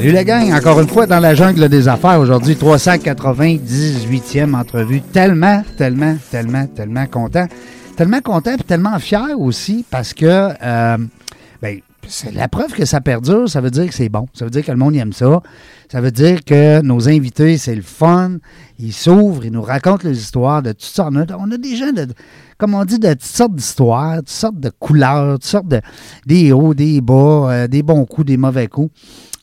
Salut la gang, encore une fois dans la jungle des affaires. Aujourd'hui, 398e entrevue. Tellement, tellement, tellement, tellement content. Tellement content et tellement fier aussi parce que euh, ben, c'est la preuve que ça perdure, ça veut dire que c'est bon. Ça veut dire que le monde aime ça. Ça veut dire que nos invités, c'est le fun. Ils s'ouvrent, ils nous racontent les histoires de toutes sortes. On a, on a des gens, de, comme on dit, de toutes sortes d'histoires, toutes sortes de couleurs, toutes sortes de. des hauts, des bas, euh, des bons coups, des mauvais coups.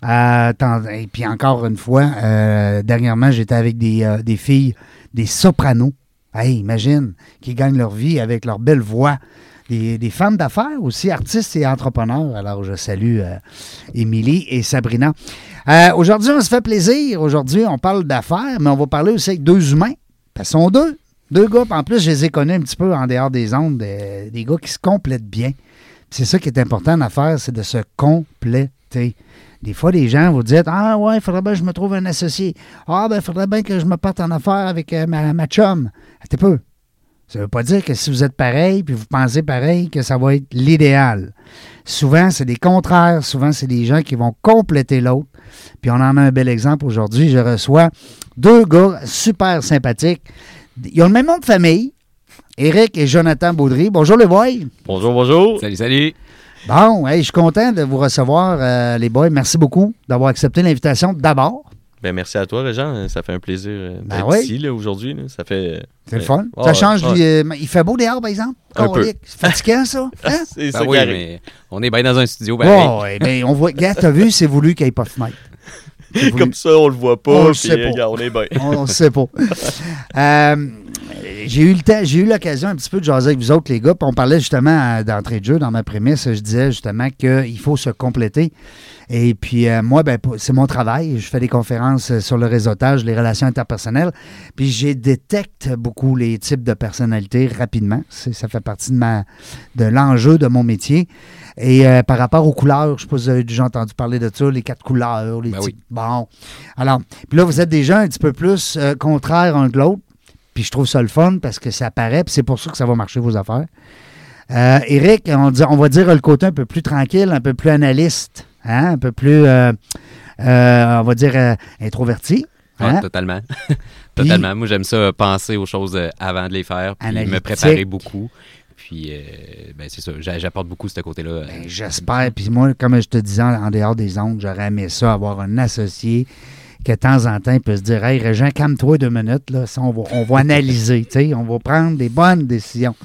Euh, et puis encore une fois, euh, dernièrement, j'étais avec des, euh, des filles, des sopranos. Hey, imagine, qui gagnent leur vie avec leur belle voix. Des, des femmes d'affaires aussi, artistes et entrepreneurs. Alors, je salue Émilie et Sabrina. Aujourd'hui, on se fait plaisir. Aujourd'hui, on parle d'affaires, mais on va parler aussi avec deux humains. Parce sont deux. Deux gars. En plus, je les ai connus un petit peu en dehors des ondes. euh, des gars qui se complètent bien. C'est ça qui est important en affaires, c'est de se compléter. Des fois, les gens vous disent Ah, ouais, il faudrait bien que je me trouve un associé. Ah, ben, il faudrait bien que je me parte en affaires avec euh, ma, ma chum. Attends peu. Ça ne veut pas dire que si vous êtes pareil puis vous pensez pareil, que ça va être l'idéal. Souvent, c'est des contraires. Souvent, c'est des gens qui vont compléter l'autre. Puis on en a un bel exemple aujourd'hui. Je reçois deux gars super sympathiques. Ils ont le même nom de famille. Éric et Jonathan Baudry. Bonjour les boys. Bonjour, bonjour. Salut, salut. Bon, hey, je suis content de vous recevoir, euh, les boys. Merci beaucoup d'avoir accepté l'invitation d'abord. Ben, merci à toi, Régent. Ça fait un plaisir euh, Ben d'être oui. ici là, aujourd'hui. là. Ça fait. C'est le Ouais. fun. Ça change. du- euh, il fait beau dehors, par exemple? Un peu. Colique. C'est fatigant, ça? Hein? C'est Ben ça oui, mais on est bien dans un studio. Ben, ouais, mais on voit. Gars, t'as vu, c'est voulu qu'il n'y ait pas de fenêtre. Comme ça, on le voit pas. On le sait pas. regarde, on est bien. On ne sait pas. Euh, j'ai eu le temps, j'ai eu l'occasion un petit peu de jaser avec vous autres, les gars. Puis on parlait justement euh, d'entrée de jeu dans ma prémisse. Je disais justement qu'il faut se compléter. Et puis euh, moi, ben, c'est mon travail. Je fais des conférences sur le réseautage, les relations interpersonnelles. Puis je détecte beaucoup les types de personnalités rapidement. Ça fait partie de, ma, de l'enjeu de mon métier. Et euh, par rapport aux couleurs, je ne sais pas si vous avez déjà entendu parler de ça, les quatre couleurs, les Ben types. oui. Bon. Alors, puis là, vous êtes des gens un petit peu plus euh, contraires un que l'autre. Puis je trouve ça le fun parce que ça paraît, puis c'est pour ça que ça va marcher vos affaires. Euh, Eric, on, dit- on va dire le côté un peu plus tranquille, un peu plus analyste, hein, un peu plus, euh, euh, on va dire, introverti. hein. totalement. totalement. Moi, j'aime ça, penser aux choses avant de les faire, puis me préparer beaucoup. Puis, euh, ben, c'est ça. J'a- J'apporte beaucoup ce côté-là. euh, Ben, J'espère. Puis moi, comme je te disais en, dehors des ondes, j'aurais aimé ça, avoir un associé que de temps en temps, il peut se dire Hey, Régent, calme-toi deux minutes, là, ça, on, va, on va analyser, tu sais, on va prendre des bonnes décisions.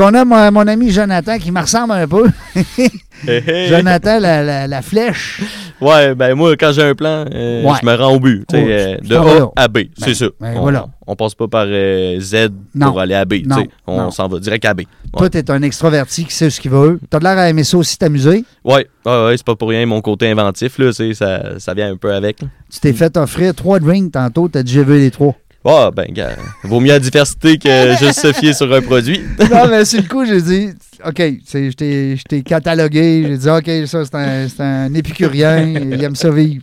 Puis on a mon, mon ami Jonathan qui me ressemble un peu. Jonathan, la, la- la flèche. Ouais, ben moi, quand j'ai un plan, euh, Ouais. je me rends au but. tu sais, Oh, euh, de là. A à B, c'est ça. ben on, voilà. on passe pas par euh, Z Non. pour aller à B. Non. On s'en va direct à B. Toi, t'es un extroverti qui sait ce qu'il veut. T'as de l'air à aimer ça aussi, t'amuser. Ouais, ouais, ouais, c'est pas pour rien mon côté inventif, là, ça, ça vient un peu avec. Tu t'es fait offrir trois drinks tantôt, t'as dit j'ai vu les trois. Ah, ben, gars, vaut mieux la diversité que juste se fier sur un produit. non, mais sur le coup, j'ai dit, OK, c'est- je t'ai- catalogué. J'ai dit, OK, ça, c'est un, c'est un épicurien. il aime ça vivre.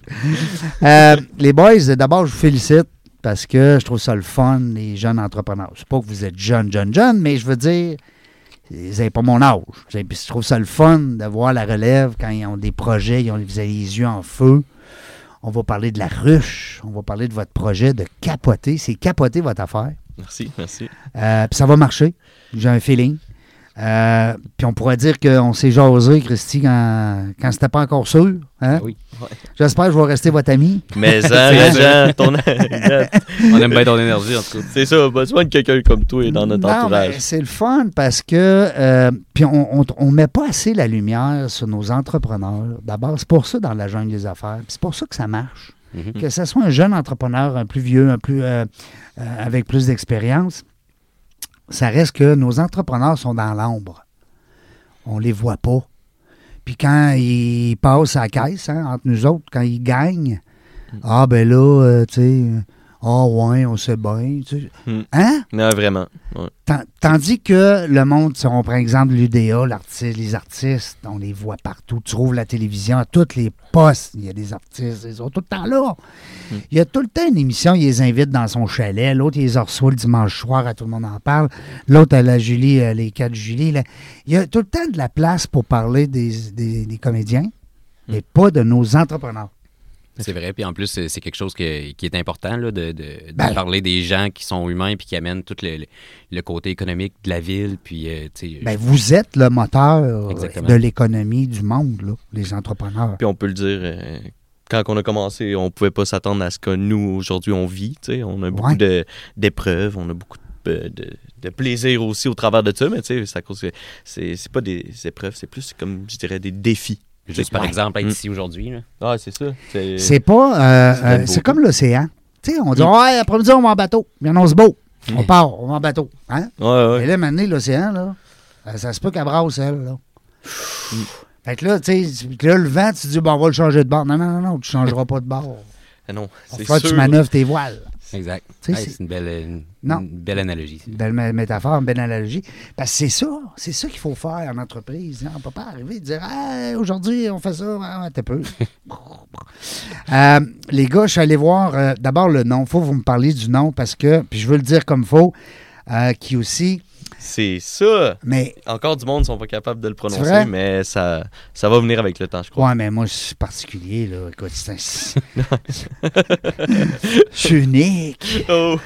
Euh, les boys, d'abord, je vous félicite parce que je trouve ça le fun, les jeunes entrepreneurs. Sais pas que vous êtes jeunes, jeunes, jeunes, mais je veux dire, vous n'avez pas mon âge. Je trouve ça le fun de voir la relève quand ils ont des projets, ils ont les yeux en feu. On va parler de la ruche. On va parler de votre projet de capoter. C'est capoter votre affaire. Merci, merci. Euh, puis ça va marcher. J'ai un feeling. Euh, puis on pourrait dire qu'on s'est jasé, Christy, quand, quand c'était pas encore sûr. Hein? Oui. J'espère que je vais rester votre ami. Mais ça, ton... On aime bien ton énergie, en tout cas. c'est ça, besoin de quelqu'un comme toi dans notre Non, entourage. c'est le fun parce que euh, puis on, on, on met pas assez la lumière sur nos entrepreneurs. D'abord, c'est pour ça dans la jungle des affaires. C'est pour ça que ça marche. Mhm. Que ce soit un jeune entrepreneur, un plus vieux, un plus euh, euh, avec plus d'expérience. Ça reste que nos entrepreneurs sont dans l'ombre. On les voit pas. Puis quand ils passent à la caisse, hein, entre nous autres, quand ils gagnent, ah ben là, euh, tu sais, ah ouais, on sait bien. tu sais. Hmm. Hein? Non, vraiment. Ouais. Tandis que le monde, si on prend exemple l'UDA, l'artiste, les artistes, on les voit partout. Tu trouves la télévision, à tous les postes, il y a des artistes, ils sont tout le temps là. Il y a tout le temps une émission, il les invite dans son chalet. L'autre, il les reçoit le dimanche soir, à tout le monde en parle. L'autre, à la Julie, euh, les 4 Julie. là. Il y a tout le temps de la place pour parler des, des- des comédiens, mais pas de nos entrepreneurs. C'est vrai, puis en plus, c'est quelque chose que- qui est important, là, de, de- de Ben. parler des gens qui sont humains puis qui amènent tout le, le- le côté économique de la ville, puis, euh, tu sais, Ben, vous êtes le moteur Exactement. de l'économie du monde, là, les entrepreneurs. Puis on peut le dire, euh, quand on a commencé, on pouvait pas s'attendre à ce que nous, aujourd'hui, on vit. tu sais. On a beaucoup Ouais. d'épreuves, on a beaucoup de, de- de plaisir aussi au travers de ça, mais tu sais, c'est à cause que c'est pas des épreuves, c'est plus comme, je dirais, des défis. Juste par Ouais. exemple, être Mm. ici aujourd'hui. là. Ah, c'est ça. C'est C'est pas. euh, C'est euh, c'est comme l'océan. Tu sais, on dit, Mm. ouais, après-midi, on va en bateau. Puis on se beau. On Mm. part, on va en bateau. Hein? Ouais, ouais. Et là, maintenant, l'océan, là, euh, ça se peut qu'elle brasse, elle, là. Fait que là, tu sais, là, le vent, tu dis, bon, on va le changer de bord. Non, non, non, non, tu changeras pas de bord. Ah non, On c'est sûr. tu manœuvres tes voiles. Exact. Hey, c'est- une belle, une, Non. une belle analogie. Une belle mé- métaphore, une belle analogie. Parce que c'est ça, c'est ça qu'il faut faire en entreprise. hein. On ne peut pas arriver et dire Hey, aujourd'hui, on fait ça. Ah, t'es peu. Euh, les gars, je suis allé voir euh, d'abord le nom. faut que vous me parliez du nom parce que, puis je veux le dire comme faux, euh, qui aussi, C'est ça. mais Encore du monde ne sont pas capables de le prononcer, mais ça, ça va venir avec le temps, je crois. Ouais, mais moi, je suis particulier, là. Écoute, c'est un- Je suis unique. Oh.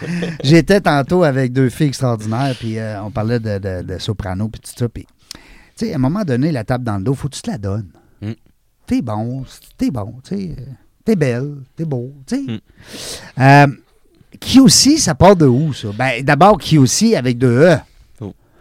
J'étais tantôt avec deux filles extraordinaires, puis euh, on parlait de, de- de soprano, puis tout ça. Puis, tu sais, à un moment donné, la table dans le dos, faut que tu te la donnes. Mm. T'es bon, t'es bon, tu sais. euh, T'es belle, t'es beau, tu sais. Mm. Euh, qui aussi, ça part de où, ça? Ben, d'abord, qui aussi avec deux E.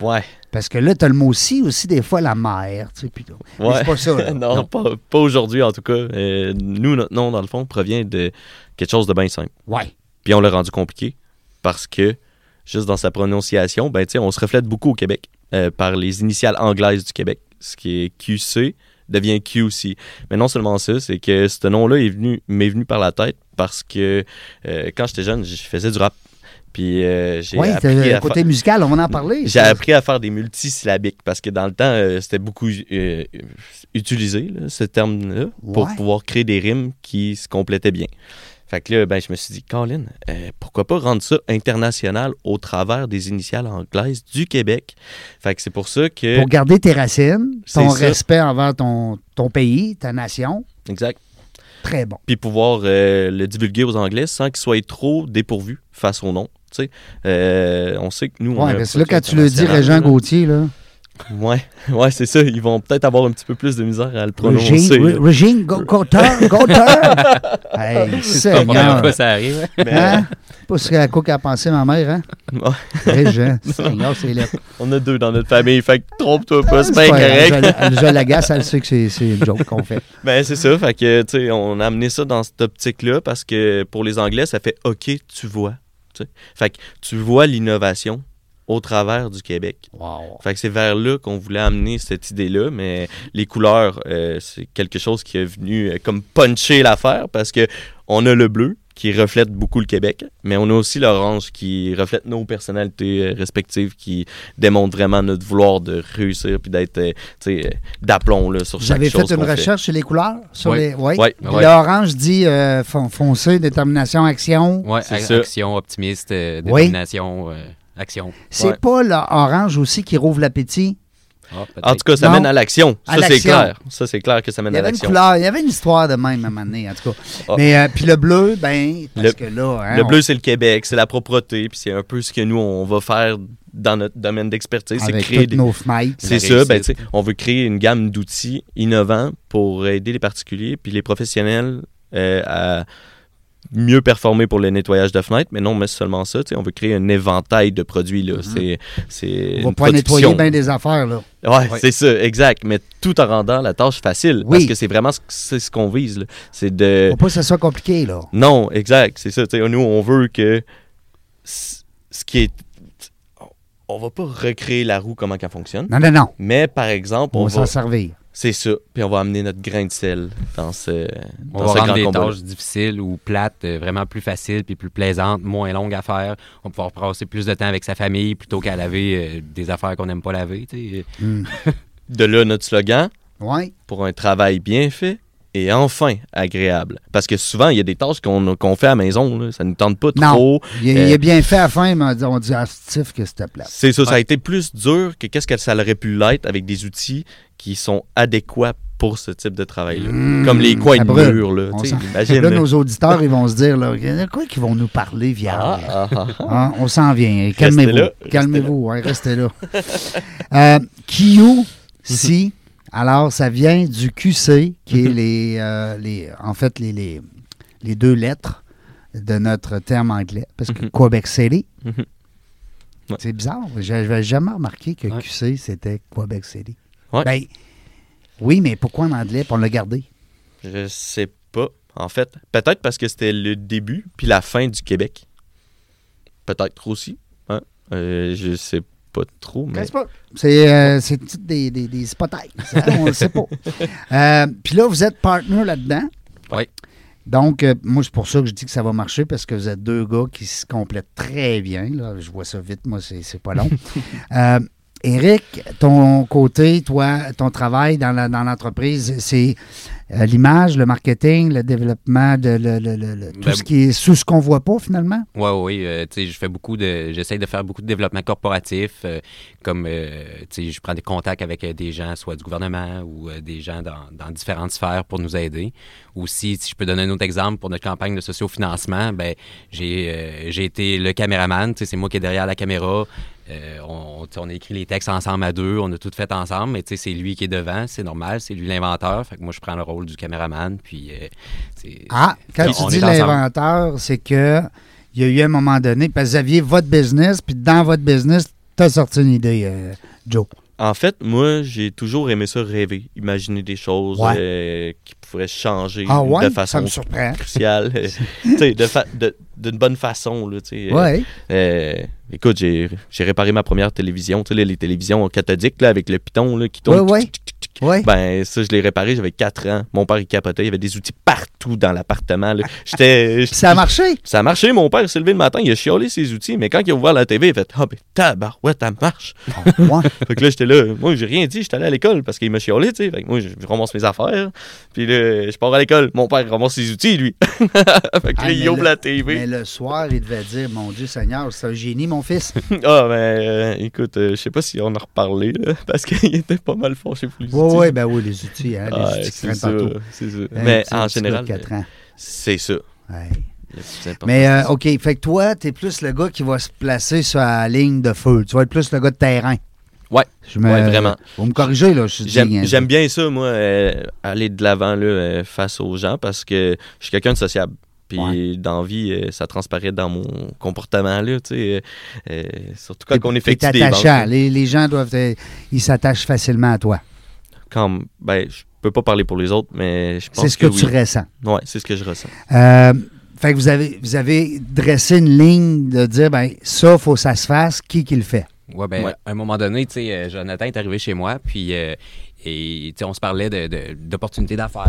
Ouais. Parce que là, t'as le mot aussi, aussi, des fois, la mère, tu sais. puis Ouais. C'est pas ça, là. non, Pas, pas aujourd'hui en tout cas. Euh, nous, notre nom, dans le fond, provient de quelque chose de bien simple. Ouais. Puis on l'a rendu compliqué parce que, juste dans sa prononciation, ben, tu sais, on se reflète beaucoup au Québec euh, par les initiales anglaises du Québec. Ce qui est QC devient QC. Mais non seulement ça, c'est que ce nom-là est venu, m'est venu par la tête parce que euh, quand j'étais jeune, je faisais du rap. Puis euh, j'ai Oui, appris le à côté fa- musical, on va en parler. j'ai appris à faire des multisyllabiques parce que dans le temps, euh, c'était beaucoup euh, utilisé, là, ce terme-là, pour pouvoir créer des rimes qui se complétaient bien. Fait que là, ben, je me suis dit, Colin, euh, pourquoi pas rendre ça international au travers des initiales anglaises du Québec? Fait que c'est pour ça que. Pour garder tes racines, ton ça. respect envers ton, ton pays, ta nation. Exact. Très bon. Puis pouvoir le divulguer aux Anglais sans qu'ils soient trop dépourvus face au nom. Tu sais, Euh, on sait que nous, a que là, quand tu le dis, Régent là. Gauthier, là. Ouais, ouais, c'est ça. Ils vont peut-être avoir un petit peu plus de misère à le prononcer. Régine, là. Régine Gauteur, Gauteur. hey, C'est pas la première fois ça arrive. Mais, Hein? Pas ce à quoi qu'a pensé ma mère, hein? Ouais. Régent. Seigneur, c'est lettre. On a deux dans notre famille, fait que trompe-toi pas, c'est C'est bien correct. Je, l'agace, elle sait que c'est c'est une joke qu'on fait. Ben c'est ça, fait que tu sais, on a amené ça dans cette optique-là parce que pour les Anglais, ça fait OK, tu vois. Fait que tu vois l'innovation au travers du Québec. Wow. Fait que c'est vers là qu'on voulait amener cette idée-là, mais les couleurs, euh, c'est quelque chose qui est venu euh, comme puncher l'affaire parce que on a le bleu qui reflète beaucoup le Québec, mais on a aussi l'orange qui reflète nos personnalités euh, respectives, qui démontre vraiment notre vouloir de réussir puis d'être, euh, tu sais, euh, d'aplomb là, sur Vous chaque avez chose fait une recherche sur les couleurs? Sur Oui. les... Oui. L'orange dit euh, fon- foncé, détermination, action. Ça. action, optimiste, euh, Oui. détermination, euh, action. C'est Ouais. pas l'orange aussi qui rouvre l'appétit? Ah. En tout cas, ça Non. mène à l'action. À Ça, c'est l'action. clair. Ça, c'est clair que ça mène Il y à avait une l'action. couleur, il y avait une histoire de même à un moment donné, en tout cas. Ah. Mais euh, puis le bleu, ben, parce Le- que là, hein, Le on- bleu, c'est le Québec, c'est la propreté, puis c'est un peu ce que nous, on va faire dans notre domaine d'expertise, c'est créer des... nos fenêtres. C'est ça, ben, réussite. tu sais, on veut créer une gamme d'outils innovants pour aider les particuliers puis les professionnels euh, à mieux performer pour le nettoyage de fenêtres, mais non, mais seulement ça, tu sais, on veut créer un éventail de produits, là. C'est, c'est Mm-hmm. On va pas nettoyer bien des affaires, là. Ouais, Ouais. c'est ça, exact, mais tout en rendant la tâche facile, Oui. parce que c'est vraiment ce, ce qu'on vise, là. C'est de... Faut pas que ça soit compliqué, là. Non, exact, c'est ça. nous, on veut que ce qui est. on va pas recréer la roue comment qu'elle fonctionne. Non, non, non. Mais par exemple, On on, va s'en servir. C'est ça. Puis on va amener notre grain de sel dans ce, On dans va ce rendre grand des combat. tâches difficiles ou plates euh, vraiment plus faciles puis plus plaisantes, moins longues à faire. On va pouvoir passer plus de temps avec sa famille plutôt qu'à laver euh, des affaires qu'on n'aime pas laver. tu sais. Hmm. De là notre slogan Oui. pour un travail bien fait et enfin agréable. Parce que souvent, il y a des tâches qu'on fait à la maison. Là. Ça ne nous tente pas Non. trop. Il, Euh, il est bien fait à la fin, mais on dit, dit ah, que c'était plat. C'est ça, ça a été plus dur que qu'est-ce que ça aurait pu l'être avec des outils qui sont adéquats pour ce type de travail-là. Mmh, Comme les coins de brûle. mur, là. Imagine, Là, nos auditeurs, ils vont se dire, là, quoi qu'ils vont nous parler, viande? Ah, ah, ah. Hein, on s'en vient. Calmez-vous. là, restez Calmez-vous. restez là. euh, Kiyu, si, alors ça vient du QC, qui est les, euh, les en fait les, les, les deux lettres de notre terme anglais. Parce que Mhm. Quebec City, Mhm. Ouais. c'est bizarre. J'avais jamais remarqué que Ouais. QC, c'était Quebec City. Ouais. Ben, oui, mais pourquoi en anglais? On l'a gardé. Je sais pas. En fait, peut-être parce que c'était le début puis la fin du Québec. Peut-être aussi. Hein? Euh, je sais pas trop, mais... C'est pas- C'est euh, c'est toutes des, des, des hypothèses. hein, on ne sait pas. Euh, Puis là, vous êtes partner là-dedans. Oui. Donc, euh, moi, c'est pour ça que je dis que ça va marcher parce que vous êtes deux gars qui se complètent très bien. Là. Je vois ça vite, moi, c'est c'est pas long. Eric, ton côté, toi, ton travail dans l'entreprise, c'est euh, l'image, le marketing, le développement, de, le, le- le- le- tout Ben, ce qui est sous ce qu'on voit pas finalement? Ouais, oui, euh, tu sais, je fais beaucoup de, j'essaie de faire beaucoup de développement corporatif, euh, comme, euh, tu sais, je prends des contacts avec des gens, soit du gouvernement ou des gens dans, dans différentes sphères pour nous aider. Aussi, si je peux donner un autre exemple pour notre campagne de sociofinancement, ben, j'ai, j'ai été le caméraman, tu sais, c'est moi qui est derrière la caméra. Euh, on, a écrit les textes ensemble à deux, on a tout fait ensemble, mais c'est lui qui est devant, c'est normal, c'est lui l'inventeur. Fait que moi, je prends le rôle du caméraman, puis euh, c'est- Ah, quand Puis tu dis l'inventeur, c'est que il y a eu un moment donné, parce que vous aviez votre business, puis dans votre business, tu as sorti une idée, euh, Joe. En fait, moi, j'ai toujours aimé ça rêver, imaginer des choses Ouais. euh, qui pourraient changer Ah ouais? de ça façon me surprend. cruciale, fa- de- d'une bonne façon. Là, euh, Oui. euh, écoute, j'ai réparé ma première télévision, tu sais, là, les télévisions cathodiques là, avec le piton là, qui tourne. Ouais, ouais. Ben, ça, je l'ai réparé, j'avais 4 ans. Mon père, il capotait, il y avait des outils partout dans l'appartement. là. J'étais. Ça a marché. Ça a marché, mon père s'est levé le matin, il a chiolé ses outils, mais quand il a ouvert la TV, il a fait Ah, ben tabarouette, ça marche. Ouais. Fait que là, j'étais là, moi, j'ai rien dit, j'étais allé à l'école parce qu'il m'a chiolé, tu sais. Fait que moi, je je ramasse mes affaires, puis là, je pars à l'école. Mon père ramasse ses outils, lui. fait que là, Ah, il mais ouvre la TV. Le soir, il devait dire Mon Dieu Seigneur, c'est un génie, mon fils. Ah, ben, euh, écoute, euh, je sais pas si on en a reparlé, là, parce qu'il était pas mal fâché pour les Oui, outils. oui, ben oui, les outils, hein, les Ah, outils qui c'est traînent partout. c'est ça. Mais en général, c'est ça. Mais, euh. OK, fait que toi, tu es plus le gars qui va se placer sur la ligne de feu. Tu vas être plus le gars de terrain. Ouais. Je me... Ouais, vraiment. Vous me corrigez, là. Je suis J'aime bien. j'aime bien ça, moi, euh, aller de l'avant là, euh, face aux gens parce que je suis quelqu'un de sociable. Puis Ouais. dans vie, euh, ça transparaît dans mon comportement, là, tu sais. euh, euh, surtout quand on effectue des attachant. Les, les gens doivent. ils s'attachent facilement à toi. Quand, ben, je peux pas parler pour les autres, mais je pense C'est ce que, que, tu oui. ressens. Ouais, c'est ce que je ressens. Euh, fait que vous avez, vous avez dressé une ligne de dire, ben ça, faut que ça se fasse. Qui qui le fait? Ouais, ben, Ouais. à un moment donné, tu sais, Jonathan est arrivé chez moi, puis euh, et, tu sais, on se parlait de- de- d'opportunités d'affaires.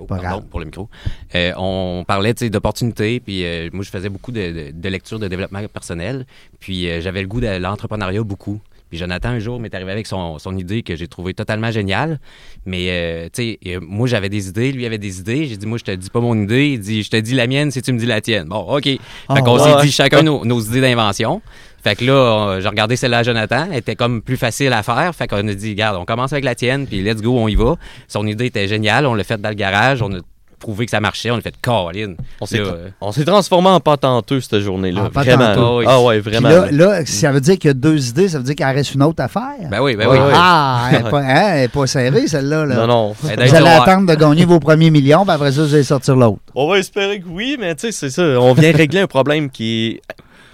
Oh, Pas pardon grave. pour le micro. Euh, on parlait d'opportunités, puis euh, moi, je faisais beaucoup de, de, de lectures de développement personnel, puis euh, j'avais le goût de l'entrepreneuriat beaucoup. Puis Jonathan, un jour, m'est arrivé avec son, son idée que j'ai trouvé totalement géniale. Mais, tu sais, moi, j'avais des idées, lui avait des idées. J'ai dit, moi, je te dis pas mon idée. Il dit, je te dis la mienne si tu me dis la tienne. Bon, OK. Fait Ah, qu'on ouais. s'est dit chacun nos, nos idées d'invention. Fait que là, j'ai regardé celle-là à Jonathan. Elle était comme plus facile à faire. Fait qu'on a dit, regarde, on commence avec la tienne, puis let's go, on y va. Son idée était géniale. On l'a fait dans le garage. On a prouvé que ça marchait. On a fait Caroline. On s'est Là, tra- euh, on s'est transformé en patenteux cette journée-là. En vraiment. patenteux. Oui. Ah ouais, vraiment. là, là. là, ça veut dire qu'il y a deux idées, ça veut dire qu'il en reste une autre à faire. Ben oui, ben oui. ouais. Ah, elle n'est pas, hein, elle est pas serrée, celle-là. Là. Non, non. Elle Vous allez attendre de gagner vos premiers millions, puis après ça, vous allez sortir l'autre. On va espérer que oui, mais tu sais, c'est ça. On vient régler un problème qui est,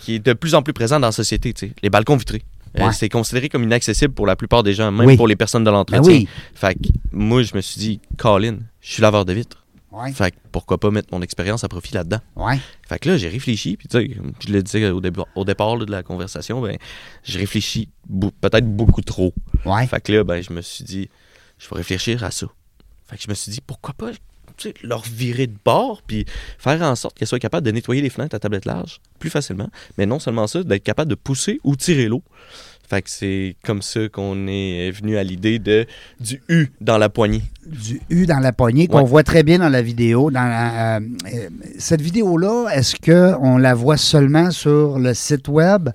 qui est de plus en plus présent dans la société, tu sais. Les balcons vitrés. Euh, c'est considéré comme inaccessible pour la plupart des gens, même Oui. pour les personnes de Ben l'entretien. oui. Fait que moi, je me suis dit, Colin, je suis laveur de vitres. Ouais. Fait que pourquoi pas mettre mon expérience à profit là-dedans? Ouais. Fait que là, j'ai réfléchi, puis tu sais, je le disais au, départ là, de la conversation, ben, j'ai réfléchi bou- peut-être beaucoup trop. Ouais. Fait que là, ben, je me suis dit, je vais réfléchir à ça. Fait que je me suis dit, pourquoi pas tu sais, leur virer de bord, puis faire en sorte qu'elles soient capables de nettoyer les fenêtres à tablette large plus facilement. Mais non seulement ça, d'être capable de pousser ou tirer l'eau. Fait que c'est comme ça qu'on est venu à l'idée de du U dans la poignée. Du U dans la poignée qu'on Ouais. voit très bien dans la vidéo. Dans la, euh, euh, cette vidéo-là, est-ce qu'on la voit seulement sur le site web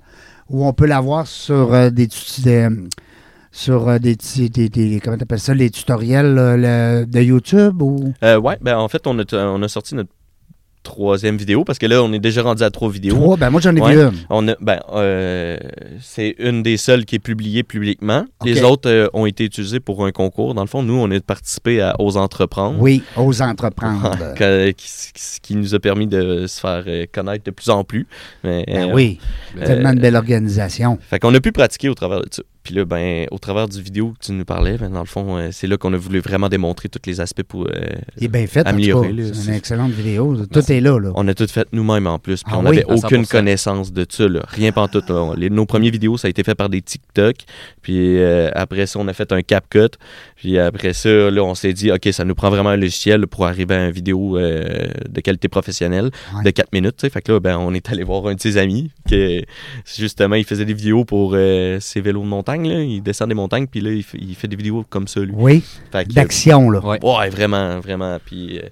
ou on peut la voir sur euh, des, des, sur euh, des, tu- des, des- comment t'appelles ça, les tutoriels là, le- de YouTube ou? Euh, ouais, ben en fait, on a, on a sorti notre troisième vidéo parce que là, on est déjà rendu à trois vidéos. trois? Ben moi j'en ai Ouais. vu une. On a, ben, euh, c'est une des seules qui est publiée publiquement. Les autres euh, ont été utilisées pour un concours. Dans le fond, nous, on a participé à Aux Entreprendre. Oui, aux entreprendre. Qui, qui- qui nous a permis de se faire connaître de plus en plus. Mais, Ben oui, Euh, tellement de belle organisation. Fait qu'on a pu pratiquer au travers de ça. Puis là, ben, au travers du vidéo que tu nous parlais, ben, dans le fond, euh, c'est là qu'on a voulu vraiment démontrer tous les aspects pour. euh, Il est bien fait. en tout améliorer, cas. là, C'est une excellente vidéo. Tout est là. là. On a tout fait nous-mêmes en plus. Puis Ah on n'avait aucune 100%. connaissance de ça. Là. Rien pas tout. nos premières vidéos, ça a été fait par des TikTok. Puis euh, après ça, on a fait un CapCut. Puis après ça, là, on s'est dit, OK, ça nous prend vraiment un logiciel pour arriver à une vidéo euh, de qualité professionnelle Ouais. de 4 minutes. Fait que là, ben, on est allé voir un de ses amis qui, justement, il faisait des vidéos pour ses vélos de montagne. Là. Il descend des montagnes. Puis là, il fait, il fait des vidéos comme ça, lui. Oui, d'action. là. Ouais. Ouais, vraiment, vraiment. Puis euh,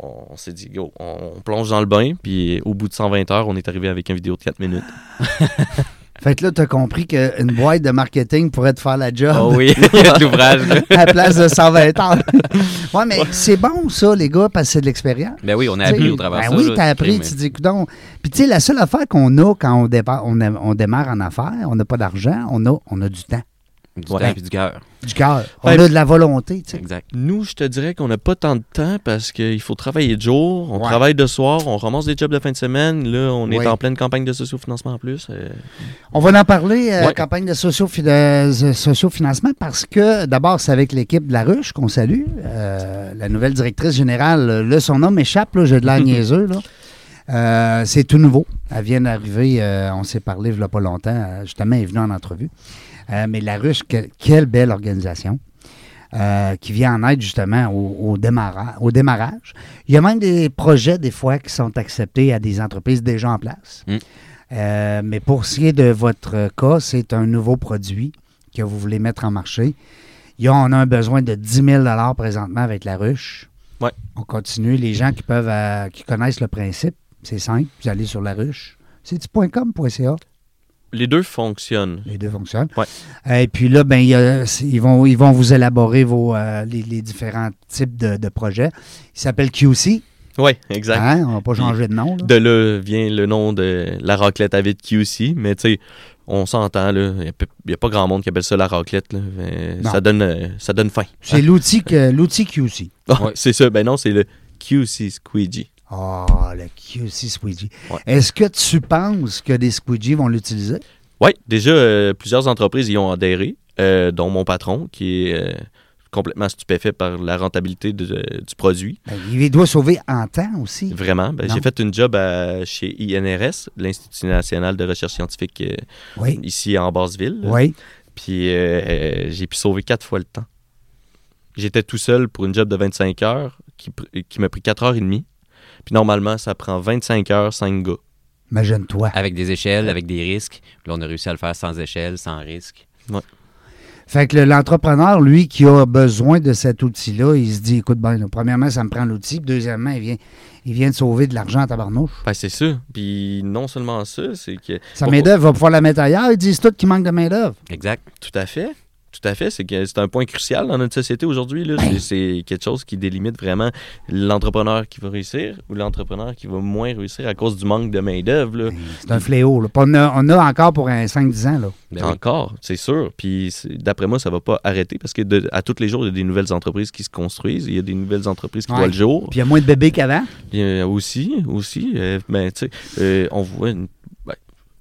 on, on s'est dit, go, on, on plonge dans le bain. Puis au bout de 120 heures, on est arrivé avec une vidéo de 4 minutes. Fait que là, tu as compris qu'une boîte de marketing pourrait te faire la job Oh oui, il y a de l'ouvrage. à la place de 120 heures. ouais, mais c'est bon, ça, les gars, parce que c'est de l'expérience. Ben oui, on a T'sais, appris au travers ben ça. oui, là, t'as appris, mais- tu dis, coudonc. Puis, tu sais, la seule affaire qu'on a quand on, dépa- on, a- on démarre en affaires, on n'a pas d'argent, on a, on a du temps, Du Ouais. temps et du cœur. du cœur. On Ouais. a de la volonté, tu sais. Exact. Nous, je te dirais qu'on n'a pas tant de temps parce qu'il faut travailler de jour, on Ouais. travaille de soir, on ramasse des jobs de fin de semaine. Là, on est Ouais. en pleine campagne de sociofinancement en plus. euh, On va en parler, euh, Ouais. campagne de de sociofinancement, parce que d'abord, c'est avec l'équipe de La Ruche qu'on salue. Euh, la nouvelle directrice générale, euh, là, son nom m'échappe, là, j'ai de l'air niaiseux. Là. Euh, c'est tout nouveau. Elle vient d'arriver, euh, on s'est parlé il n'y a pas longtemps, euh, justement, elle est venue en entrevue. Euh, mais La Ruche, que- quelle belle organisation. euh, qui vient en aide justement au, au démarra- au démarrage. Il y a même des projets, des fois, qui sont acceptés à des entreprises déjà en place. Mm. Euh, mais pour ce qui est de votre cas, c'est un nouveau produit que vous voulez mettre en marché. On a un besoin de 10 000 présentement avec la ruche. Ouais. On continue. Les gens qui peuvent, euh, qui connaissent le principe, c'est simple. Vous allez sur la ruche. C'est du .com, .ca. les deux fonctionnent. Les deux fonctionnent. Ouais. Et puis là, ben, y a- ils, vont, ils vont vous élaborer vos, euh, les, les différents types de, de projets. Il s'appelle QC. Oui, exact. Hein? On va pas changer de nom. là. De là vient le nom de la raclette à vide QC, mais tu sais, on s'entend, là. Il n'y a, pas grand monde qui appelle ça la raclette, là. Mais ça, donne, euh, ça donne faim. C'est l'outil que l'outil QC. Ah, Ouais. C'est ça. Ben non, c'est le QC Squeegee. Ah, le QC Squeegee. Ouais. Est-ce que tu penses que des Squeegee vont l'utiliser? Oui, déjà, euh, plusieurs entreprises y ont adhéré, euh, dont mon patron, qui est euh, complètement stupéfait par la rentabilité de- du produit. Ben, il doit sauver en temps aussi. Vraiment. Ben, j'ai fait une job à- chez INRS, l'Institut national de recherche scientifique, Oui. ici en Basse-Ville. Oui. Puis j'ai pu sauver quatre fois le temps. J'étais tout seul pour une job de 25 heures qui m'a pris 4 heures et demie. Puis normalement, ça prend 25 heures, 5 gars. Imagine-toi. Avec des échelles, avec des risques. Puis là, on a réussi à le faire sans échelle, sans risque. Fait que le- l'entrepreneur, lui, qui a besoin de cet outil-là, il se dit, écoute, ben, premièrement, ça me prend l'outil. Puis deuxièmement, il vient, il vient de sauver de l'argent à tabarnouche. Ben, c'est ça. Puis non seulement ça, c'est que. Sa main-d'œuvre va pouvoir la mettre ailleurs. Ils disent tout qu'il manque de main-d'œuvre. Exact. Tout à fait. Tout à fait. C'est que c'est un point crucial dans notre société aujourd'hui. C'est- quelque chose qui délimite vraiment l'entrepreneur qui va réussir ou l'entrepreneur qui va moins réussir à cause du manque de main-d'œuvre. là. C'est un fléau. Là. On, a, on a encore pour un 5-10 ans. Là. Ben oui. Encore, c'est sûr. Puis d'après moi, ça va pas arrêter parce que de- à tous les jours, il y a des nouvelles entreprises qui se construisent. Il y a des nouvelles entreprises qui Ouais. voient le jour. Puis il y a moins de bébés qu'avant. Aussi, aussi, euh, ben, euh, on voit une- ben,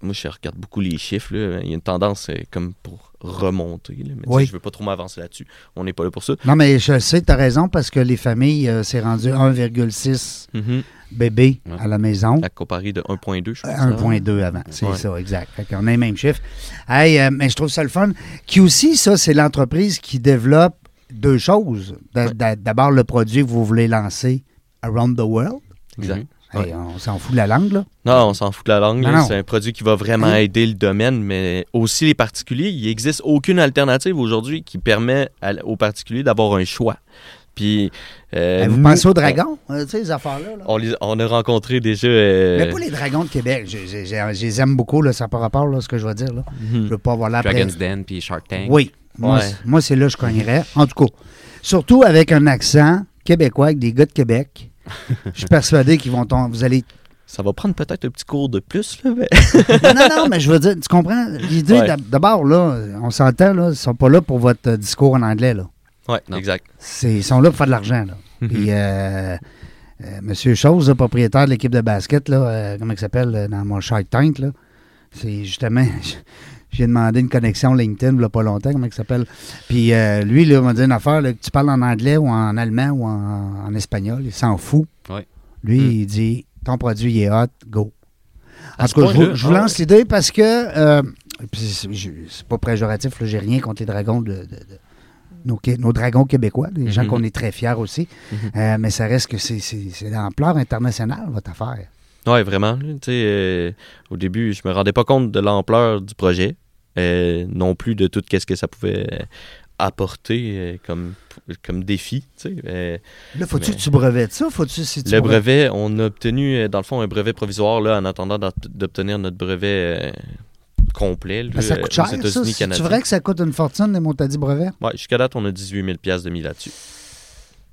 moi, je regarde beaucoup les chiffres. là. Il y a une tendance euh, comme pour remonter. là. Mais Oui. je veux pas trop m'avancer là-dessus. On n'est pas là pour ça. Non, mais je sais, tu as raison, parce que les familles, euh, c'est rendu 1,6 Mhm. bébés Ouais. à la maison. À comparer de 1.2, je pense. hein. 1.2 avant, c'est Ouais. ça, exact. Fait qu'on a les mêmes chiffres. Hey, euh, mais je trouve ça le fun. Qui aussi, ça, c'est l'entreprise qui développe deux choses. D'a- d'a- D'abord, le produit que vous voulez lancer around the world. Exact. Hey, on s'en fout de la langue, là. Non, on s'en fout de la langue. C'est un produit qui va vraiment Hein? aider le domaine, mais aussi les particuliers. Il n'existe aucune alternative aujourd'hui qui permet à- aux particuliers d'avoir un choix. Puis, euh, vous nous, pensez aux dragons, euh, tu sais, les affaires-là? là? On, on les- on a rencontré déjà. euh, Mais pas les dragons de Québec. Je, je- je- je les aime beaucoup, là, ça n'a pas rapport, là, ce que je vais dire. Là. Je mhm. veux pas avoir la Dragon's Den puis Shark Tank. Oui. Moi, Ouais. c'est- moi, c'est là que je cognerais. En tout cas, surtout avec un accent québécois, avec des gars de Québec. Je suis persuadé qu'ils vont tomber. Vous allez. Ça va prendre peut-être un petit cours de plus, là, mais- Non, non, non, mais je veux dire, tu comprends? L'idée, Ouais. d'abord, là, on s'entend, là, ils sont pas là pour votre euh, discours en anglais, là. Ouais, Non. exact. C'est- ils sont là pour faire de l'argent, là. Mhm. Puis, euh, euh, Monsieur Chose, là, propriétaire de l'équipe de basket, là, euh, comment il s'appelle, euh, dans mon Shark Tank, là, c'est justement, j'ai demandé une connexion LinkedIn, il y a pas longtemps, comment il s'appelle. Puis euh, lui, là, il m'a dit une affaire, là, que tu parles en anglais ou en allemand ou en, en espagnol, il s'en fout. Ouais. Lui, Mm. il dit, ton produit, il est hot, go. En À tout cas, je je vous ah lance l'idée parce que, euh, c'est pas péjoratif, là, j'ai rien contre les dragons de, de- de- nos, dragons québécois, des gens Mhm. qu'on est très fiers aussi. Mhm. Euh, mais ça reste que c'est- d'ampleur internationale, votre affaire. Ouais, vraiment. tu euh, au début, je me rendais pas compte de l'ampleur du projet, euh, non plus de tout ce que ça pouvait euh, apporter euh, comme, comme défi. tu euh, Là, faut-tu que tu brevettes ça? Faut-tu, si tu le brevet, on a obtenu, dans le fond, un brevet provisoire là, en attendant d'ob- d'obtenir notre brevet complet là, Ben, ça coûte cher, C'est vrai que ça coûte une fortune, les mots t'as dit brevet? Ouais, jusqu'à date, on a 18 000 piastres de mis là-dessus.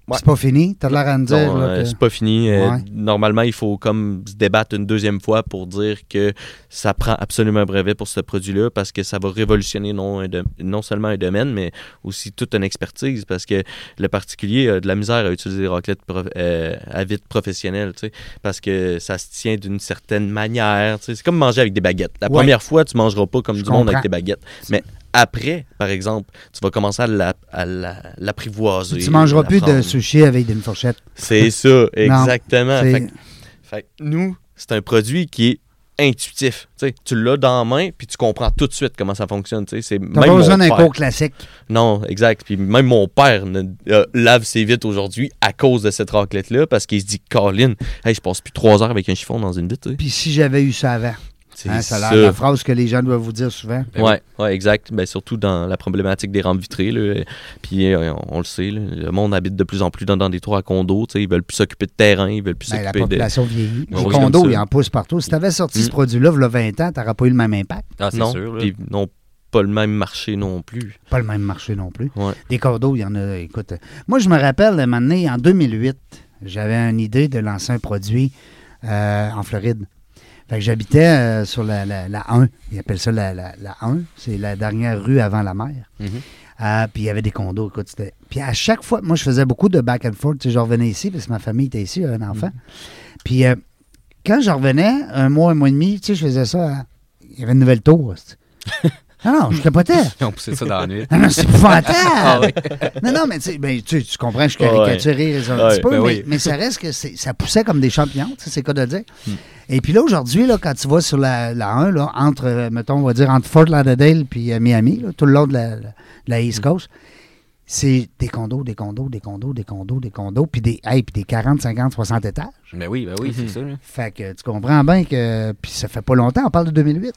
Ouais. C'est pas fini? T'as l'air à me dire. Euh, que- c'est pas fini. Euh. Normalement, il faut comme se débattre une deuxième fois pour dire que ça prend absolument un brevet pour ce produit-là parce que ça va révolutionner non, seulement un domaine, mais aussi toute une expertise parce que le particulier a de la misère à utiliser des raclettes euh, à vide professionnel, tu sais, parce que ça se tient d'une certaine manière. tu sais. C'est comme manger avec des baguettes. La Ouais. première fois, tu mangeras pas comme Je du monde avec des baguettes. Mais après, par exemple, tu vas commencer à la- à la- l'apprivoiser. Tu mangeras plus de sushi avec une fourchette. C'est ça, exactement. C'est- Fait, nous, c'est un produit qui est intuitif. Tu l'as dans la main, puis tu comprends tout de suite comment ça fonctionne. C'est T'as même pas besoin d'un cours classique. Non, exact. Puis même mon père ne- euh, lave ses vitres aujourd'hui à cause de cette raclette-là, parce qu'il se dit, Colin, hey, je passe plus trois heures avec un chiffon dans une vitre. Puis si j'avais eu ça avant. C'est Hein, ça a la phrase que les gens doivent vous dire souvent. Ben ouais, ouais, exact. Ben, surtout dans la problématique des rampes vitrées. là. Puis euh, on, le sait, là, le monde habite de plus en plus dans, dans des toits à condos. tu sais, Ils veulent plus s'occuper de terrain, ils veulent plus Ben, la s'occuper de. population vieillit. Les oui, condos, ils en poussent partout. Si tu avais sorti ce Mm. produit-là, il y a 20 ans, tu n'aurais pas eu le même impact. Ah, c'est non, sûr. là. puis non pas le même marché non plus. Pas le même marché non plus. Ouais. Des condos, il y en a. Écoute, moi, je me rappelle, un moment donné, en 2008, j'avais une idée de lancer un produit euh, en Floride. Fait que j'habitais euh, sur la, la, la 1. Ils appellent ça la, la, la 1. C'est la dernière rue avant la mer. Mhm. Euh, puis il y avait des condos. Écoute, Puis à chaque fois, moi, je faisais beaucoup de back and forth. Tu sais, je revenais ici parce que ma famille était ici, un enfant. Puis euh, quand je revenais, un mois, un mois et demi, tu sais, je faisais ça. à- Il y avait une nouvelle tour. Non, non, je capotais. Ils ont poussé ça dans la nuit. Non, non, c'est épouvantable. Ah oui. Non, non, mais tu ben, tu, tu comprends, je suis Ouais. caricaturé un petit peu, ben mais, oui. mais ça reste que ça poussait comme des champignons, tu sais, c'est quoi de dire. Hmm. Et puis là, aujourd'hui, là, quand tu vas sur la, la 1, là, entre, euh, mettons, on va dire, entre Fort Lauderdale puis euh, Miami, là, tout le long de la, la- de la East Hmm. Coast, c'est des condos, des condos, des condos, des condos, des condos, puis des, hey, puis des 40, 50, 60 étages. Ben oui, ben oui, Mhm. c'est ça. là. Fait que tu comprends bien que, puis ça fait pas longtemps, on parle de 2008.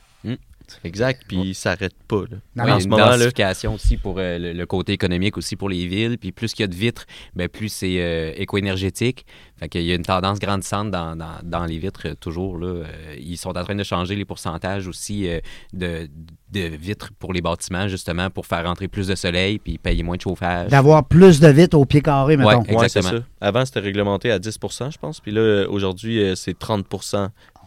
Exact, puis ça n'arrête pas. Là. Non, Oui, en ce une moment-là, densification aussi pour euh, le, le côté économique aussi pour les villes. Puis plus qu'il y a de vitres, ben plus c'est euh, éco-énergétique. Fait qu'il y a une tendance grandissante dans, dans, dans les vitres euh, toujours. Là. Euh, ils sont en train de changer les pourcentages aussi euh, de, de vitres pour les bâtiments, justement, pour faire rentrer plus de soleil puis payer moins de chauffage. D'avoir plus de vitres au pied carré, mettons. Ouais. Ouais, Exactement. ça. Avant, c'était réglementé à 10% je pense. Puis là, aujourd'hui, c'est 30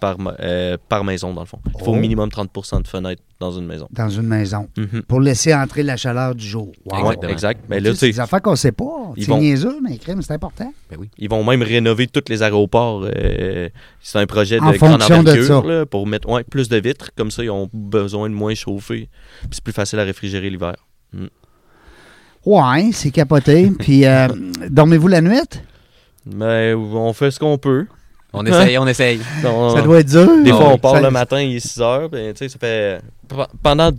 par, euh, par maison, dans le fond. Il faut Oh. au minimum 30% de fenêtres dans une maison. Dans une maison. Mhm. Pour laisser entrer la chaleur du jour. Wow. Exactement. exact. Mais Tu là, c'est des affaires qu'on sait pas. Ils C'est vont- niaiseux, mais c'est important. Ben oui. ils vont même rénover tous les aéroports. euh, c'est un projet de En grande fonction de envergure ça. là, pour mettre ouais, plus de vitres. Comme ça, ils ont besoin de moins chauffer. Puis c'est plus facile à réfrigérer l'hiver. Ouais, c'est capoté. Puis, euh, dormez-vous la nuit? Mais on fait ce qu'on peut. On essaye, on essaye. Ça doit être dur. Des fois, on part Ça- le matin, il est 6 heures. Ben, tu sais, ça fait. Pendant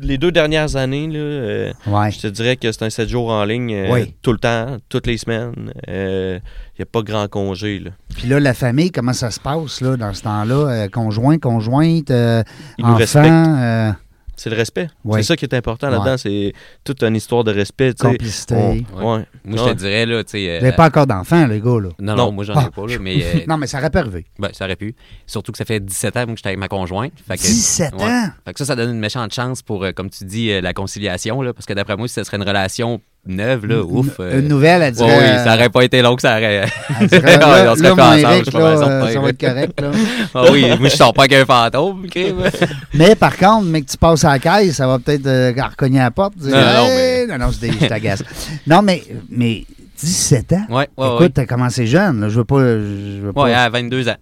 les deux dernières années, là, euh, Ouais. je te dirais que c'est un 7 jours en ligne euh, Oui. tout le temps, toutes les semaines. Il n'y a pas grand congé. Là. Puis là, la famille, comment ça se passe là, dans ce temps-là? Euh, conjoint, conjointe, euh, enfant, euh, C'est le respect. C'est ça qui est important Ouais. là-dedans. C'est toute une histoire de respect. tu sais. complicité. On- Ouais. ouais. Moi, je te dirais, là, tu sais. euh, Vous n'avez pas encore d'enfants, les gars, là. Non, non, Non. moi, j'en Ah. ai pas, là, mais. euh, Non, mais ça aurait pu arriver. ben, ça aurait pu. Surtout que ça fait 17 ans moi, que j'étais avec ma conjointe. Fait que, 17 ouais. ans? Fait que ça, ça donne une méchante chance pour, euh, comme tu dis, euh, la conciliation, là, parce que d'après moi, si ce serait une relation neuve, là, ouf. Une, euh, une nouvelle, elle dirait... oui, ça aurait pas été long que ça aurait. elle dirait, là, on serait mon ensemble, Eric, je là, pas euh, ça va être correct, là. Ah oui, moi, je sors pas qu'un fantôme. crime. Mais par contre, mais que tu passes à la caisse, ça va peut-être euh, recogner à la porte. dire, Non, non, Hey! non, non, c'est des- je t'agace. non, mais, mais 17 ans? Ouais, ouais, Écoute, ouais. t'as commencé jeune, là. Je veux pas... Je veux pas... Ouais, à 22 ans.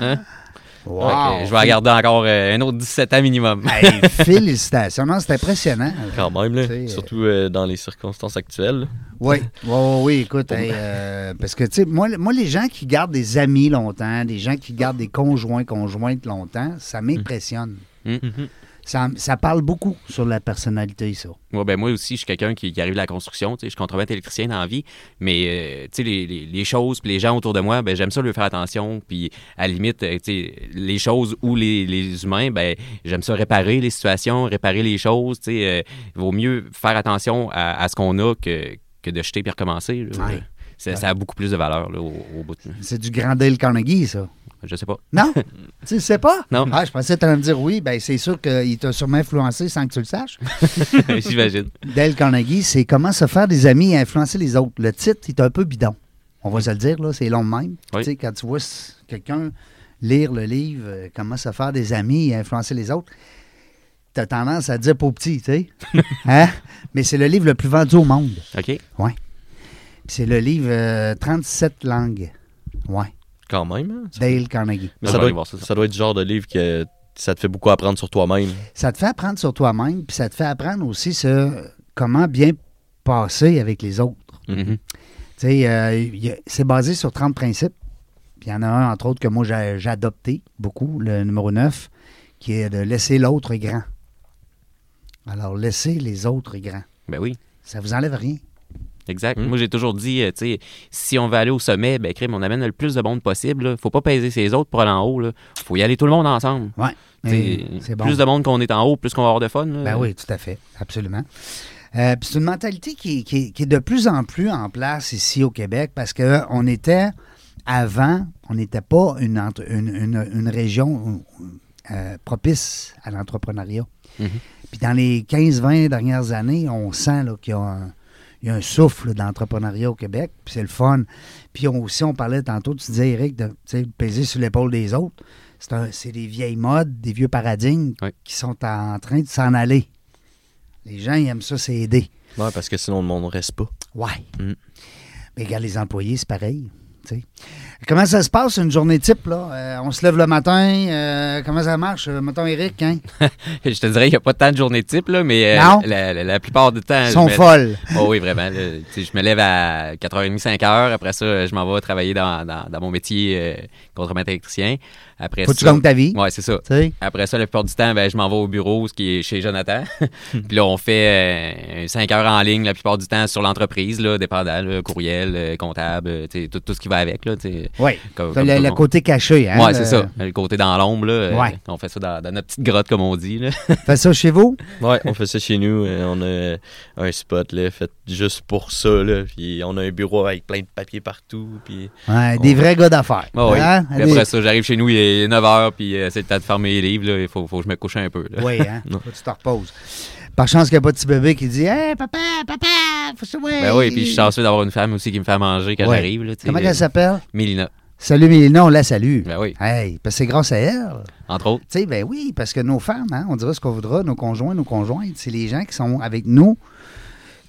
Hein? Wow. Fait que je vais en garder encore euh, un autre 17 ans minimum. Hey, félicitations. C'est impressionnant. Quand même, là. Surtout euh, dans les circonstances actuelles. Oui, oui, oui, oui, écoute, hey, euh, parce que, tu sais, moi, moi, les gens qui gardent des amis longtemps, des gens qui gardent des conjoints, conjointes longtemps, ça m'impressionne. Mm. Ça, ça parle beaucoup sur la personnalité, ça. Ouais, ben moi aussi, je suis quelqu'un qui, qui arrive de la construction. Je suis contremaître électricien dans la vie. Mais euh, les, les- les choses puis les gens autour de moi, ben, j'aime ça leur faire attention. Puis à la limite, euh, les choses ou les, les humains, ben, j'aime ça réparer les situations, réparer les choses. sais, euh, Il vaut mieux faire attention à, à ce qu'on a que, que de jeter puis recommencer. là. Ouais. Ça, ça a beaucoup plus de valeur là, au, au bout. de- C'est du grand Dale Carnegie, ça. Je sais pas. Non? tu sais pas? Non. Ah, je pensais que tu allais me dire oui. Ben, c'est sûr qu'il t'a sûrement influencé sans que tu le saches. J'imagine. Dale Carnegie, c'est comment se faire des amis et influencer les autres. Le titre est un peu bidon. On va se le dire, là, c'est long de même. Oui. Tu sais, quand tu vois quelqu'un lire le livre euh, Comment se faire des amis et influencer les autres, tu as tendance à dire pour petit, tu sais. hein? Mais c'est le livre le plus vendu au monde. OK. Puis C'est le livre euh, 37 langues. Ouais. Quand même. hein? Ça- Dale Carnegie. Mais ça doit, être, ça, ça. ça doit être du genre de livre que ça te fait beaucoup apprendre sur toi-même. Ça te fait apprendre sur toi-même, puis ça te fait apprendre aussi sur comment bien passer avec les autres. Tu sais, euh, c'est basé sur 30 principes. Puis il y en a un, entre autres, que moi, j'ai j'ai adopté beaucoup, le numéro 9, qui est de laisser l'autre grand. Alors, laisser les autres grands. Ben oui. Ça vous enlève rien. Exact. Mm. Moi, j'ai toujours dit, euh, tu sais, si on veut aller au sommet, ben, crime, on amène le plus de monde possible. là. Faut pas peser ses autres pour aller en haut. Là. Faut y aller tout le monde ensemble. Ouais. Mais C'est bon. Plus de monde qu'on est en haut, plus qu'on va avoir de fun. là. Ben oui, tout à fait. Absolument. Euh, c'est une mentalité qui, qui- qui est de plus en plus en place ici au Québec parce qu'on était, avant, on n'était pas une, entre- une, une- une région euh, propice à l'entrepreneuriat. Mhm. Puis dans les 15-20 dernières années, on sent qu'il y a un, il y a un souffle d'entrepreneuriat au Québec, puis c'est le fun. Puis on- aussi, on parlait tantôt, tu disais, Eric, de peser sur l'épaule des autres. C'est C'est des vieilles modes, des vieux paradigmes qui sont en train de s'en aller. Les gens, ils aiment ça s'aider. Ouais, parce que sinon, le monde ne reste pas. Ouais. Mm. Mais regarde, les employés, c'est pareil. Comment ça se passe, une journée type? Là? Euh, on se lève le matin. euh, comment ça marche? Euh, mettons, Eric, hein? Je te dirais qu'il n'y a pas tant de journées type, là, mais euh, Non? la, la- la plupart du temps. Ils sont me- folles. Oh oui, vraiment. là. Je me lève à 4h30, 5h. Après ça, je m'en vais travailler dans, dans- dans mon métier contremaître électricien. Après Faut que tu ça, gagnes ta vie. Ouais, c'est ça. Après ça, la plupart du temps, ben, je m'en vais au bureau, ce qui est chez Jonathan. Puis là, on fait 5 heures en ligne la plupart du temps sur l'entreprise, là, dépendant, là, courriel, euh, comptable, euh, tout, tout ce qui va avec. Là, Oui. comme- comme le, côté caché. Hein? ouais, c'est ça. Le côté dans l'ombre, là. euh, Ouais. on fait ça dans, dans notre petite grotte, comme on dit. Là. Fais ça chez vous? Ouais, on fait ça chez nous. euh, On a un spot là, fait juste pour ça. Là, puis on a un bureau avec plein de papiers partout. Puis Ouais, des vrais gars d'affaires. Ah oui. Hein? Des- après ça, j'arrive chez nous, il est 9h, puis euh, c'est le temps de fermer les livres. là. Il faut, faut que je me couche un peu. Là. Oui, hein? Faut que tu te reposes. Par chance qu'il n'y a pas de petit bébé qui dit Hey, papa, papa, faut se Ben oui, puis je suis chanceux d'avoir une femme aussi qui me fait manger quand Ouais. j'arrive. là, Comment euh, elle s'appelle? Mélina. Salut Mélina, on la salue. Ben oui, Hey, parce que c'est grâce à elle. entre autres. Tu sais, ben oui, parce que nos femmes, hein, on dira ce qu'on voudra, nos conjoints, nos conjointes, c'est les gens qui sont avec nous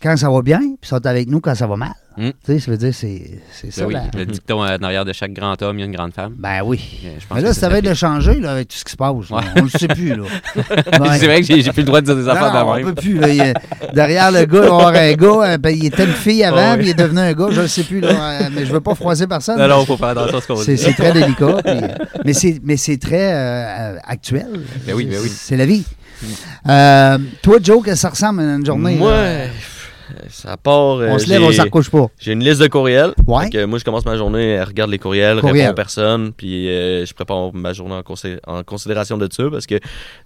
quand ça va bien, puis sont avec nous quand ça va mal. Mm. Tu sais, ça veut dire, c'est c'est ça. Ben oui, la- le dicton euh, en arrière de chaque grand homme, il y a une grande femme. Ben oui. Euh, je pense Mais là, ça va être de changer là, avec tout ce qui se passe. Ouais. On le sait plus. là. C'est vrai que j'ai j'ai plus le droit de dire des affaires non, de on peut plus. là. Il y a- derrière le gars, il va y avoir un gars. euh, ben, il était une fille avant, puis il est devenu un gars. Je ne sais plus. Là, euh, mais je veux pas froiser personne. Non, non, faut faire attention à ce qu'on C'est dit. c'est très délicat. puis- mais c'est mais c'est très euh, euh, actuel. Ben oui, ben oui. C'est la vie. Euh, toi, Joe, qu'est-ce que ça ressemble à une journée? Moi, là? Ça part. euh, on se lève, on s'en recouche pas. J'ai une liste de courriels. Ouais. Moi, je commence ma journée, elle regarde les courriels, Courriel. réponds aux personnes, puis euh, je prépare ma journée en considération de ça parce que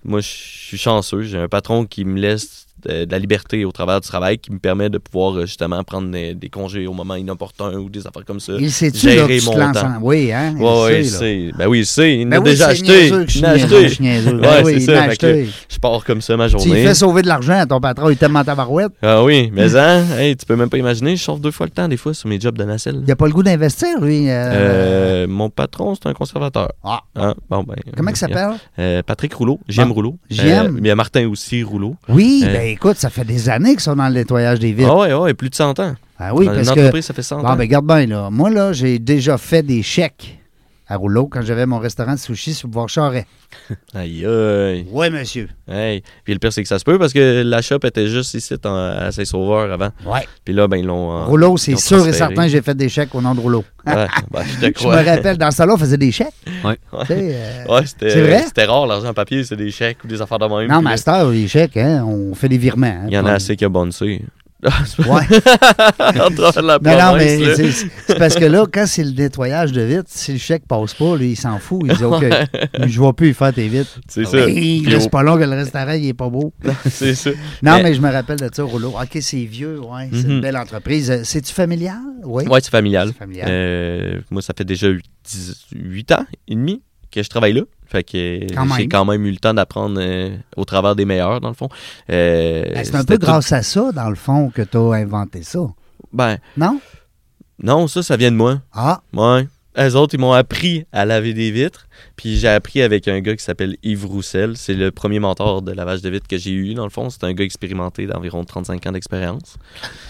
moi, je suis chanceux. J'ai un patron qui me laisse euh, de la liberté au travers du travail qui me permet de pouvoir euh, justement prendre des, des congés au moment inopportun ou des affaires comme ça. Il là, que gérer tu te mon temps. en- Oui, hein? il Ouais, il sait, là. sait. Ben oui, il sait. Il Ben oui, déjà acheté. Il l'a acheté. Ben oui, c'est il ça. l'a Fait que acheté. je pars comme ça ma Tu journée. fais sauver de l'argent à ton patron, il est tellement tabarouette. Ah oui, mais hein, hey, tu peux même pas imaginer, je sauve deux fois le temps des fois sur mes jobs de nacelle. Il n'a pas le goût d'investir, lui. euh, Euh, mon patron, c'est un conservateur. Ah. Hein? Bon, ben, Comment il s'appelle? Euh, Patrick Rouleau, j'aime Bon. Rouleau. J'aime. Euh, il y a Martin aussi, Rouleau. Oui, ben écoute, ça fait des années qu'ils sont dans le nettoyage des vitres. Ah ouais, ouais, plus de 100 ans. Ah oui, Dans parce que. ça fait 100 Bon, ans. ben garde bien, là. Moi, là, j'ai déjà fait des chèques à Rouleau quand j'avais mon restaurant de sushi sur Bois Charest. Aïe, aïe. Oui, monsieur. Hey. Puis le pire, c'est que ça se peut parce que la shop était juste ici en- à Saint-Sauveur avant. Ouais. Puis là, ben, ils l'ont. euh, Rouleau, c'est sûr et certain, j'ai fait des chèques au nom de Rouleau. Ouais, ben, je te Je crois. me rappelle, dans ce temps-là, on faisait des chèques. Sais, euh, Ouais, c'était, C'est vrai? C'était rare, l'argent en papier, c'est des chèques ou des affaires de même. Non, Master, les chèques, hein, on fait des virements. hein, Il y en a assez qui a bonné. Ouais. la Non, mais c'est parce que là, quand c'est le nettoyage de vitres, si le chèque passe pas, lui, il s'en fout. Il dit OK, je vais plus y faire tes vitres. C'est ça. C'est pas long que le restaurant, il est pas beau. c'est ça. Non, mais, Mais- je me rappelle de ça, Rouleau. OK, c'est vieux, ouais. C'est une Mhm. belle entreprise. Euh, C'est-tu familial? Oui. Ouais, c'est familial. Familial. Euh, moi, ça fait déjà 8 ans et demi que je travaille là. Fait que j'ai quand même eu le temps d'apprendre euh, au travers des meilleurs, dans le fond. Euh, Ben, c'est un peu tout- grâce à ça, dans le fond, que tu as inventé ça. Ben, Non? non, ça, ça vient de moi. Ah, Ouais. Eux autres, ils m'ont appris à laver des vitres. Puis j'ai appris avec un gars qui s'appelle Yves Roussel. C'est le premier mentor de lavage de vitres que j'ai eu, dans le fond. C'est un gars expérimenté d'environ 35 ans d'expérience.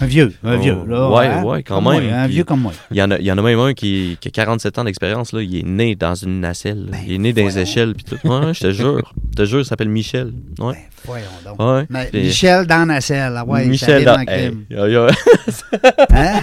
un vieux, un Oh, vieux. Là, ouais, hein? ouais, quand Comme même. moi, un vieux comme moi. Il y en a, il y en a même un qui, qui a 47 ans d'expérience. là. Il est né dans une nacelle. Ben, il est né dans les échelles. Puis tout. Ouais, ouais, je te jure. Je te jure, il s'appelle Michel. Ouais. Ben, voyons donc. Ouais. Mais Puis- Michel dans la selle. Ah ouais, Michel dans dans... le crime. Hein?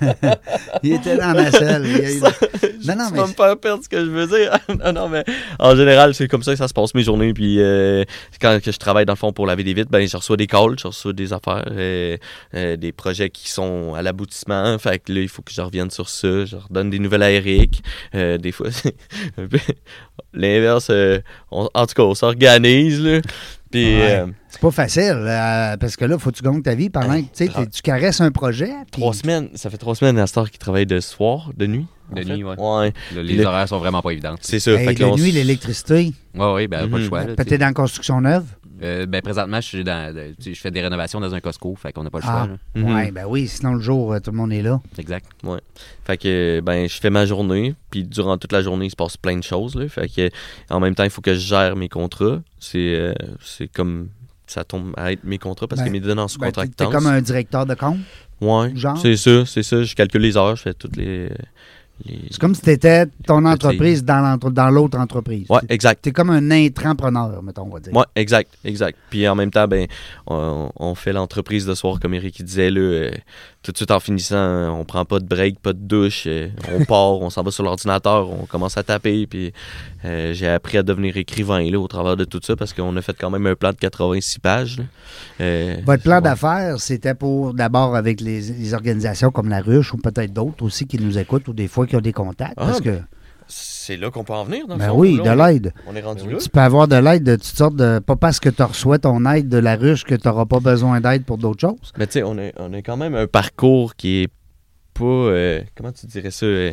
il était dans la selle. Il a eu- Non, non, tu mais vas me faire perdre ce que je veux dire. non, non, mais en général, c'est comme ça que ça se passe mes journées. Puis euh, quand que je travaille dans le fond pour laver des vitres, ben, je reçois des calls, je reçois des affaires, euh, euh, des projets qui sont à l'aboutissement. Fait que là, il faut que je revienne sur ça. Je redonne des nouvelles à Eric. Des fois, c'est l'inverse. on- en tout cas, on s'organise. là. Puis. Ouais. c'est pas facile, euh, parce que là, faut que tu gagnes ta vie pendant que tu caresses un projet. Trois semaines, ça fait trois semaines à Star qui travaille de soir, de nuit. De nuit, ouais. Ouais, les le- horaires sont vraiment pas évidentes. c'est ça. Hey, de nuit, l'électricité? Oui, oui, ben, pas le Mhm. choix. Peut-être dans la construction neuve? Euh, ben, présentement, je, suis dans, sais, je fais des rénovations dans un Costco, fait qu'on n'a pas le Ah. choix. Ouais, ben oui, sinon le jour, euh, tout le monde est là. Exact. Fait que ben je fais ma journée, puis durant toute la journée, il se passe plein de choses là. Fait que en même temps, il faut que je gère mes contrats. C'est euh, c'est comme ça tombe à être mes contrats parce Ben, que mes données en Ben, t'es- sous-contractance. t'es comme un directeur de compte? Ouais, genre? c'est ça, c'est ça, je calcule les heures, je fais toutes les les C'est comme si tu étais ton entreprise dans l'autre entreprise. T'es- exact. T'es comme un intrapreneur, mettons, on va dire. Ouais, exact, exact. Puis en même temps, ben, on, on fait l'entreprise de soir, comme Eric disait, là, euh, tout de suite en finissant, on prend pas de break, pas de douche, on part, on s'en va sur l'ordinateur, on commence à taper, puis euh, j'ai appris à devenir écrivain là, au travers de tout ça, parce qu'on a fait quand même un plan de 86 pages. là. Euh, Votre plan ouais. d'affaires, c'était pour d'abord avec les, les organisations comme la Ruche ou peut-être d'autres aussi qui nous écoutent ou des fois qui ont des contacts. Ah, parce que, C'est là qu'on peut en venir, dans ben fond, oui, là, de l'aide. On est rendu Ben là. Tu peux avoir de l'aide de toutes sortes de. Pas parce que tu reçois ton aide de la ruche que tu n'auras pas besoin d'aide pour d'autres choses. Mais tu sais, on a, on a quand même un parcours qui est pas. euh, comment tu dirais ça euh,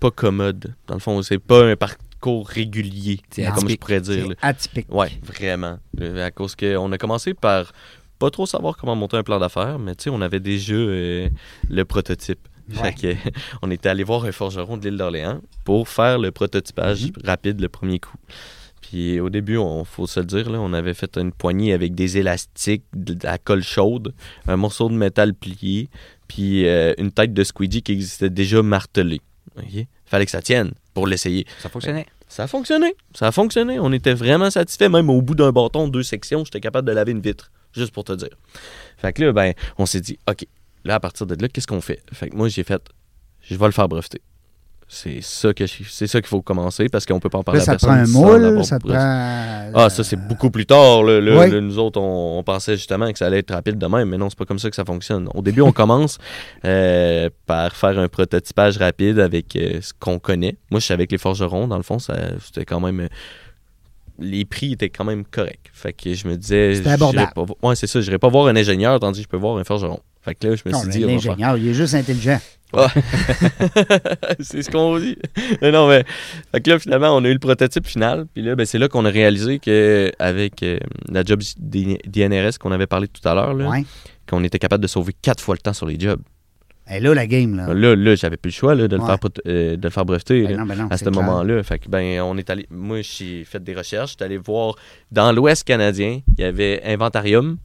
Pas commode. Dans le fond, c'est pas un parcours régulier, C'est comme je pourrais dire. là. Atypique. Ouais, vraiment. Euh, À cause qu'on a commencé par pas trop savoir comment monter un plan d'affaires, mais tu sais, on avait déjà euh, le prototype. Fait que, on était allé voir un forgeron de l'île d'Orléans pour faire le prototypage Mhm. rapide le premier coup. Puis au début, on faut se le dire, là, on avait fait une poignée avec des élastiques, de la colle chaude, un morceau de métal plié, puis euh, une tête de squeegee qui existait déjà martelée. OK? Fallait que ça tienne pour l'essayer. Ça fonctionnait. Ça a fonctionné. Ça a fonctionné. On était vraiment satisfait. Même au bout d'un bâton, deux sections, j'étais capable de laver une vitre. Juste pour te dire. Fait que là, ben, on s'est dit, OK, là, à partir de là, qu'est-ce qu'on fait? Fait que moi, j'ai fait, je vais le faire breveter. C'est ça que c'est ça qu'il faut commencer parce qu'on peut pas en parler Là, ça à prend un moule, ça prend. Ah, ça, c'est beaucoup plus tard. là. Là, Oui. là, nous autres, on, on pensait justement que ça allait être rapide de même, mais non, c'est pas comme ça que ça fonctionne. Au début, on commence euh, par faire un prototypage rapide avec euh, ce qu'on connaît. Moi, je suis avec les forgerons. Dans le fond, ça, c'était quand même. euh, les prix étaient quand même corrects. Fait que je me disais. C'était abordable. pas ouais, c'est ça. Je pas voir un ingénieur tandis que je peux voir un forgeron. Fait que là, je me Non, suis dit. l'ingénieur, il est juste intelligent. c'est ce qu'on dit. Mais non, mais. Fait que là, finalement, on a eu le prototype final. Puis là, ben, c'est là qu'on a réalisé qu'avec la job DNRS qu'on avait parlé tout à l'heure, Ouais. qu'on était capable de sauver quatre fois le temps sur les jobs. Et là, la game, là. Là, là, j'avais plus le choix là, de, le Ouais. faire, euh, de le faire breveter. Ben non, ben non, à ce moment-là. Fait que, ben, on est allé. Moi, j'ai fait des recherches. J'étais allé voir dans l'Ouest canadien, il y avait Inventarium.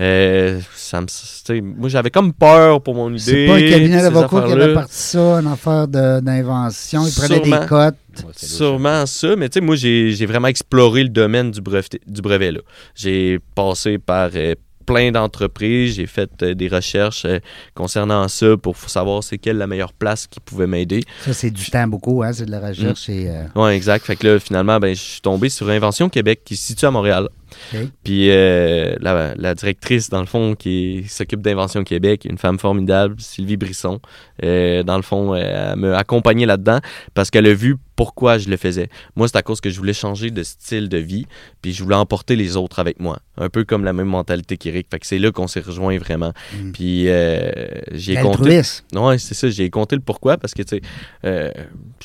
Euh, ça me, moi, j'avais comme peur pour mon idée. C'est pas un cabinet d'avocats qui avait parti ça, une affaire de- d'invention. Il prenait Sûrement. des cotes. Ouais, Sûrement ça, mais tu sais, moi, j'ai j'ai vraiment exploré le domaine du brevet. Du brevet là. J'ai passé par euh, plein d'entreprises, j'ai fait euh, des recherches euh, concernant ça pour savoir c'est quelle la meilleure place qui pouvait m'aider. Ça, c'est du temps beaucoup, hein? C'est de la recherche. et, euh, Ouais, exact. Fait que là, finalement, ben, je suis tombé sur Invention Québec qui se situe à Montréal. OK. Puis euh, la, la directrice, dans le fond, qui s'occupe d'Invention Québec, une femme formidable, Sylvie Brisson, euh, dans le fond, euh, elle m'a accompagné là-dedans parce qu'elle a vu pourquoi je le faisais. Moi, c'est à cause que je voulais changer de style de vie, puis je voulais emporter les autres avec moi. Un peu comme la même mentalité qu'Éric. Fait que c'est là qu'on s'est rejoint vraiment. Mm. Puis euh, j'ai compté. Ouais, c'est ça, j'ai compté le pourquoi parce que, tu sais,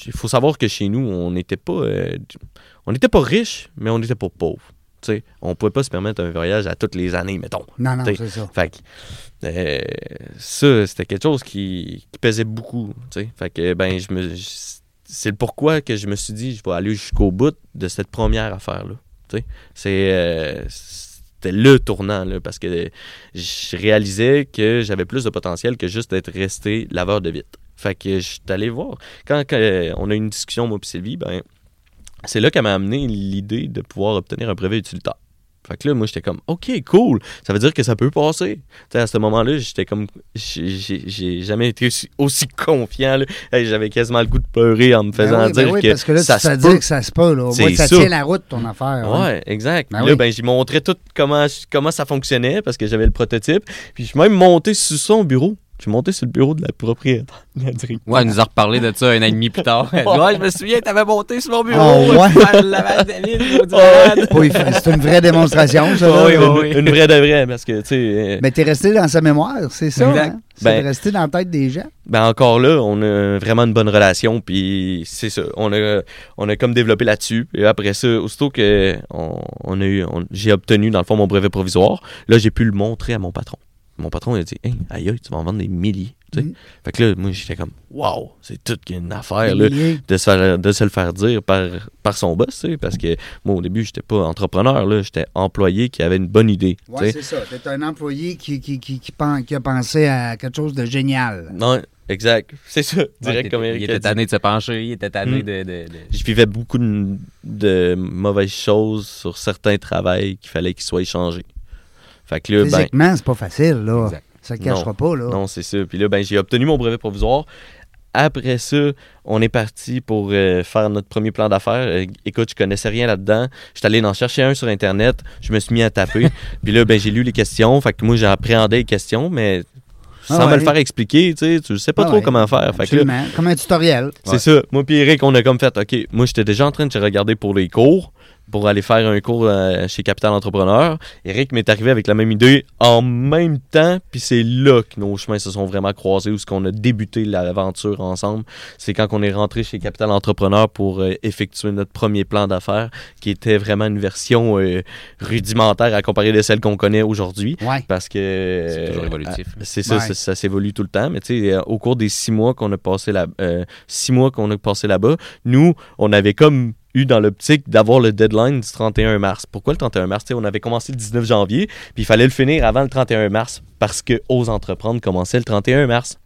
il faut savoir que chez nous, on n'était pas. on n'était pas riches, mais on n'était pas pauvres. Tu sais, on pouvait pas se permettre un voyage à toutes les années, mettons. Non, non, T'sais, c'est ça. Fait que, euh, ça, c'était quelque chose qui, qui pesait beaucoup. tu sais. Fait que, ben, je me. C'est le pourquoi que je me suis dit, je vais aller jusqu'au bout de cette première affaire-là. C'est. euh, c'était le tournant, là, parce que je réalisais que j'avais plus de potentiel que juste d'être resté laveur de vitre. Fait que je suis allé voir. Quand, quand, euh, on a eu une discussion, moi et Sylvie, ben, c'est là qu'elle m'a amené l'idée de pouvoir obtenir un brevet utilitaire. Fait que là, moi, j'étais comme, OK, cool. Ça veut dire que ça peut passer. Tu sais, à ce moment-là, j'étais comme, j'ai- jamais été aussi, aussi confiant. J'avais quasiment le goût de pleurer en me faisant Ben oui, ben dire oui, que, parce que là, ça se peut. que ça se peut. Là. Au C'est moins, ça ça. tient la route, ton affaire. hein. Ouais, exact. Ben là, oui. ben, j'ai montré tout comment, comment ça fonctionnait parce que j'avais le prototype. Puis je suis même monté sur son bureau. Je suis monté sur le bureau de la propriétaire, de la directrice. Ouais, elle nous a reparlé de ça un an et demi plus tard. Elle dit, ouais, je me souviens, t'avais monté sur mon bureau. Ah, ouais? malade. Oui, c'est une vraie démonstration, ça. Oui, oui, une, oui. une vraie de vraie parce que, tu sais, euh, Mais t'es resté dans sa mémoire, c'est ça. Hein? C'est Ben- de rester dans la tête des gens? ben encore là, on a vraiment une bonne relation, puis c'est ça. On a, on a comme développé là-dessus. Et après ça, aussitôt que on, on a eu, on- j'ai obtenu dans le fond mon brevet provisoire, là j'ai pu le montrer à mon patron. Mon patron il a dit, hey, aïe, aïe, tu vas en vendre des milliers. tu sais. Mhm. Fait que là, moi j'étais comme, waouh, c'est toute une affaire là. de se, faire, de se le faire dire par, par son boss, tu sais, parce que moi, au début, j'étais pas entrepreneur, là, j'étais employé qui avait une bonne idée. tu Oui, sais. c'est ça. T'es un employé qui, qui, qui, qui, pen- qui a pensé à quelque chose de génial. Non, exact. C'est ça, direct il comme était- Eric Il était dit. tanné de se pencher, il était tanné Mm. de, de- de- Je vivais beaucoup de, de mauvaises choses sur certains travails qu'il fallait qu'ils soient échangés. Fait que là, ben, Physiquement, c'est pas facile, là. Exact. Ça ne cachera pas, là. non, c'est ça. Puis là, ben, j'ai obtenu mon brevet provisoire. Après ça, on est parti pour euh, faire notre premier plan d'affaires. Euh, écoute, je connaissais rien là-dedans. Je suis allé en chercher un sur Internet. Je me suis mis à taper. Puis là, ben, j'ai lu les questions. Fait que moi, j'ai appréhendé les questions, mais sans Ah me ouais. le faire expliquer, tu sais, tu sais pas Ah trop ouais, comment faire. Fait que là. Comme un tutoriel. c'est ça. Moi puis Eric, on a comme fait, OK, moi j'étais déjà en train de regarder pour les cours. Pour aller faire un cours euh, chez Capital Entrepreneur. Eric m'est arrivé avec la même idée en même temps, puis c'est là que nos chemins se sont vraiment croisés, où ce qu'on a débuté l'aventure ensemble. C'est quand on est rentré chez Capital Entrepreneur pour euh, effectuer notre premier plan d'affaires, qui était vraiment une version euh, rudimentaire à comparer de celle qu'on connaît aujourd'hui. Ouais. Parce que. C'est toujours évolutif. ah, C'est ça, Ouais. ça, ça s'évolue tout le temps. Mais tu sais, euh, au cours des six mois qu'on a passé là, euh, six mois qu'on a passé là-bas, nous, on avait comme eu dans l'optique d'avoir le deadline du 31 mars. Pourquoi le 31 mars? On avait commencé le 19 janvier, puis il fallait le finir avant le 31 mars parce que Ose Entreprendre commençait le 31 mars.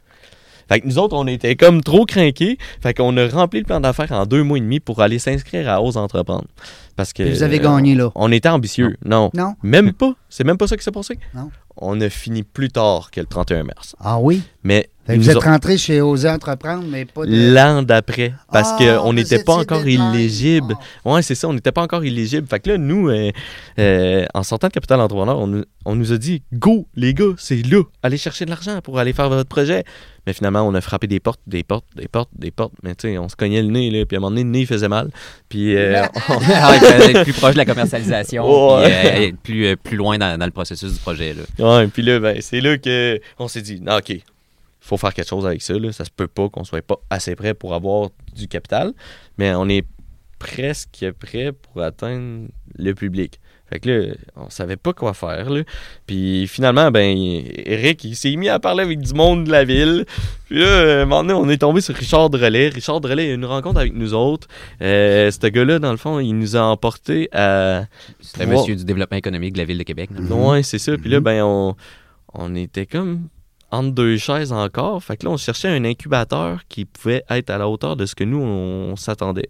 Fait que nous autres, on était comme trop craqués. Fait qu'on a rempli le plan d'affaires en deux mois et demi pour aller s'inscrire à Ose Entreprendre. Parce que. Puis vous avez gagné, là. On était ambitieux. Non. Non? Même pas. C'est même pas ça qui s'est passé. Non. On a fini plus tard que le 31 mars. Ah oui? Mais Fait vous êtes rentré chez Oser Entreprendre, mais pas de... l'an d'après, parce Ah, qu'on n'était pas encore éligible. Ah. Ouais, c'est ça, on n'était pas encore éligible. Fait que là, nous, euh, euh, en sortant de Capital Entrepreneur, on, nous- on nous a dit Go, les gars, c'est là, allez chercher de l'argent pour aller faire votre projet. Mais finalement, on a frappé des portes, des portes, des portes, des portes. Mais tu sais, on se cognait le nez, là, puis à un moment donné, le nez il faisait mal. Puis euh, on- Ah, être plus proche de la commercialisation, Ouais. puis, euh, être plus, plus loin dans, dans le processus du projet. Là. Ouais, puis là, ben, c'est là que on s'est dit, non, OK, faut faire quelque chose avec ça. Là. Ça se peut pas qu'on soit pas assez prêt pour avoir du capital, mais on est presque prêt pour atteindre le public. Fait que là, on savait pas quoi faire. Là. Puis finalement, ben, Eric, il s'est mis à parler avec du monde de la ville. Puis là, moment donné, on est tombé sur Richard Drelet. Richard Drelet a eu une rencontre avec nous autres. Euh, ce gars-là, dans le fond, il nous a emporté à. C'était pouvoir- monsieur du développement économique de la ville de Québec. Ouais, c'est ça. Puis là, ben, on, on était comme entre deux chaises encore. Fait que là, on cherchait un incubateur qui pouvait être à la hauteur de ce que nous, on, s'attendait.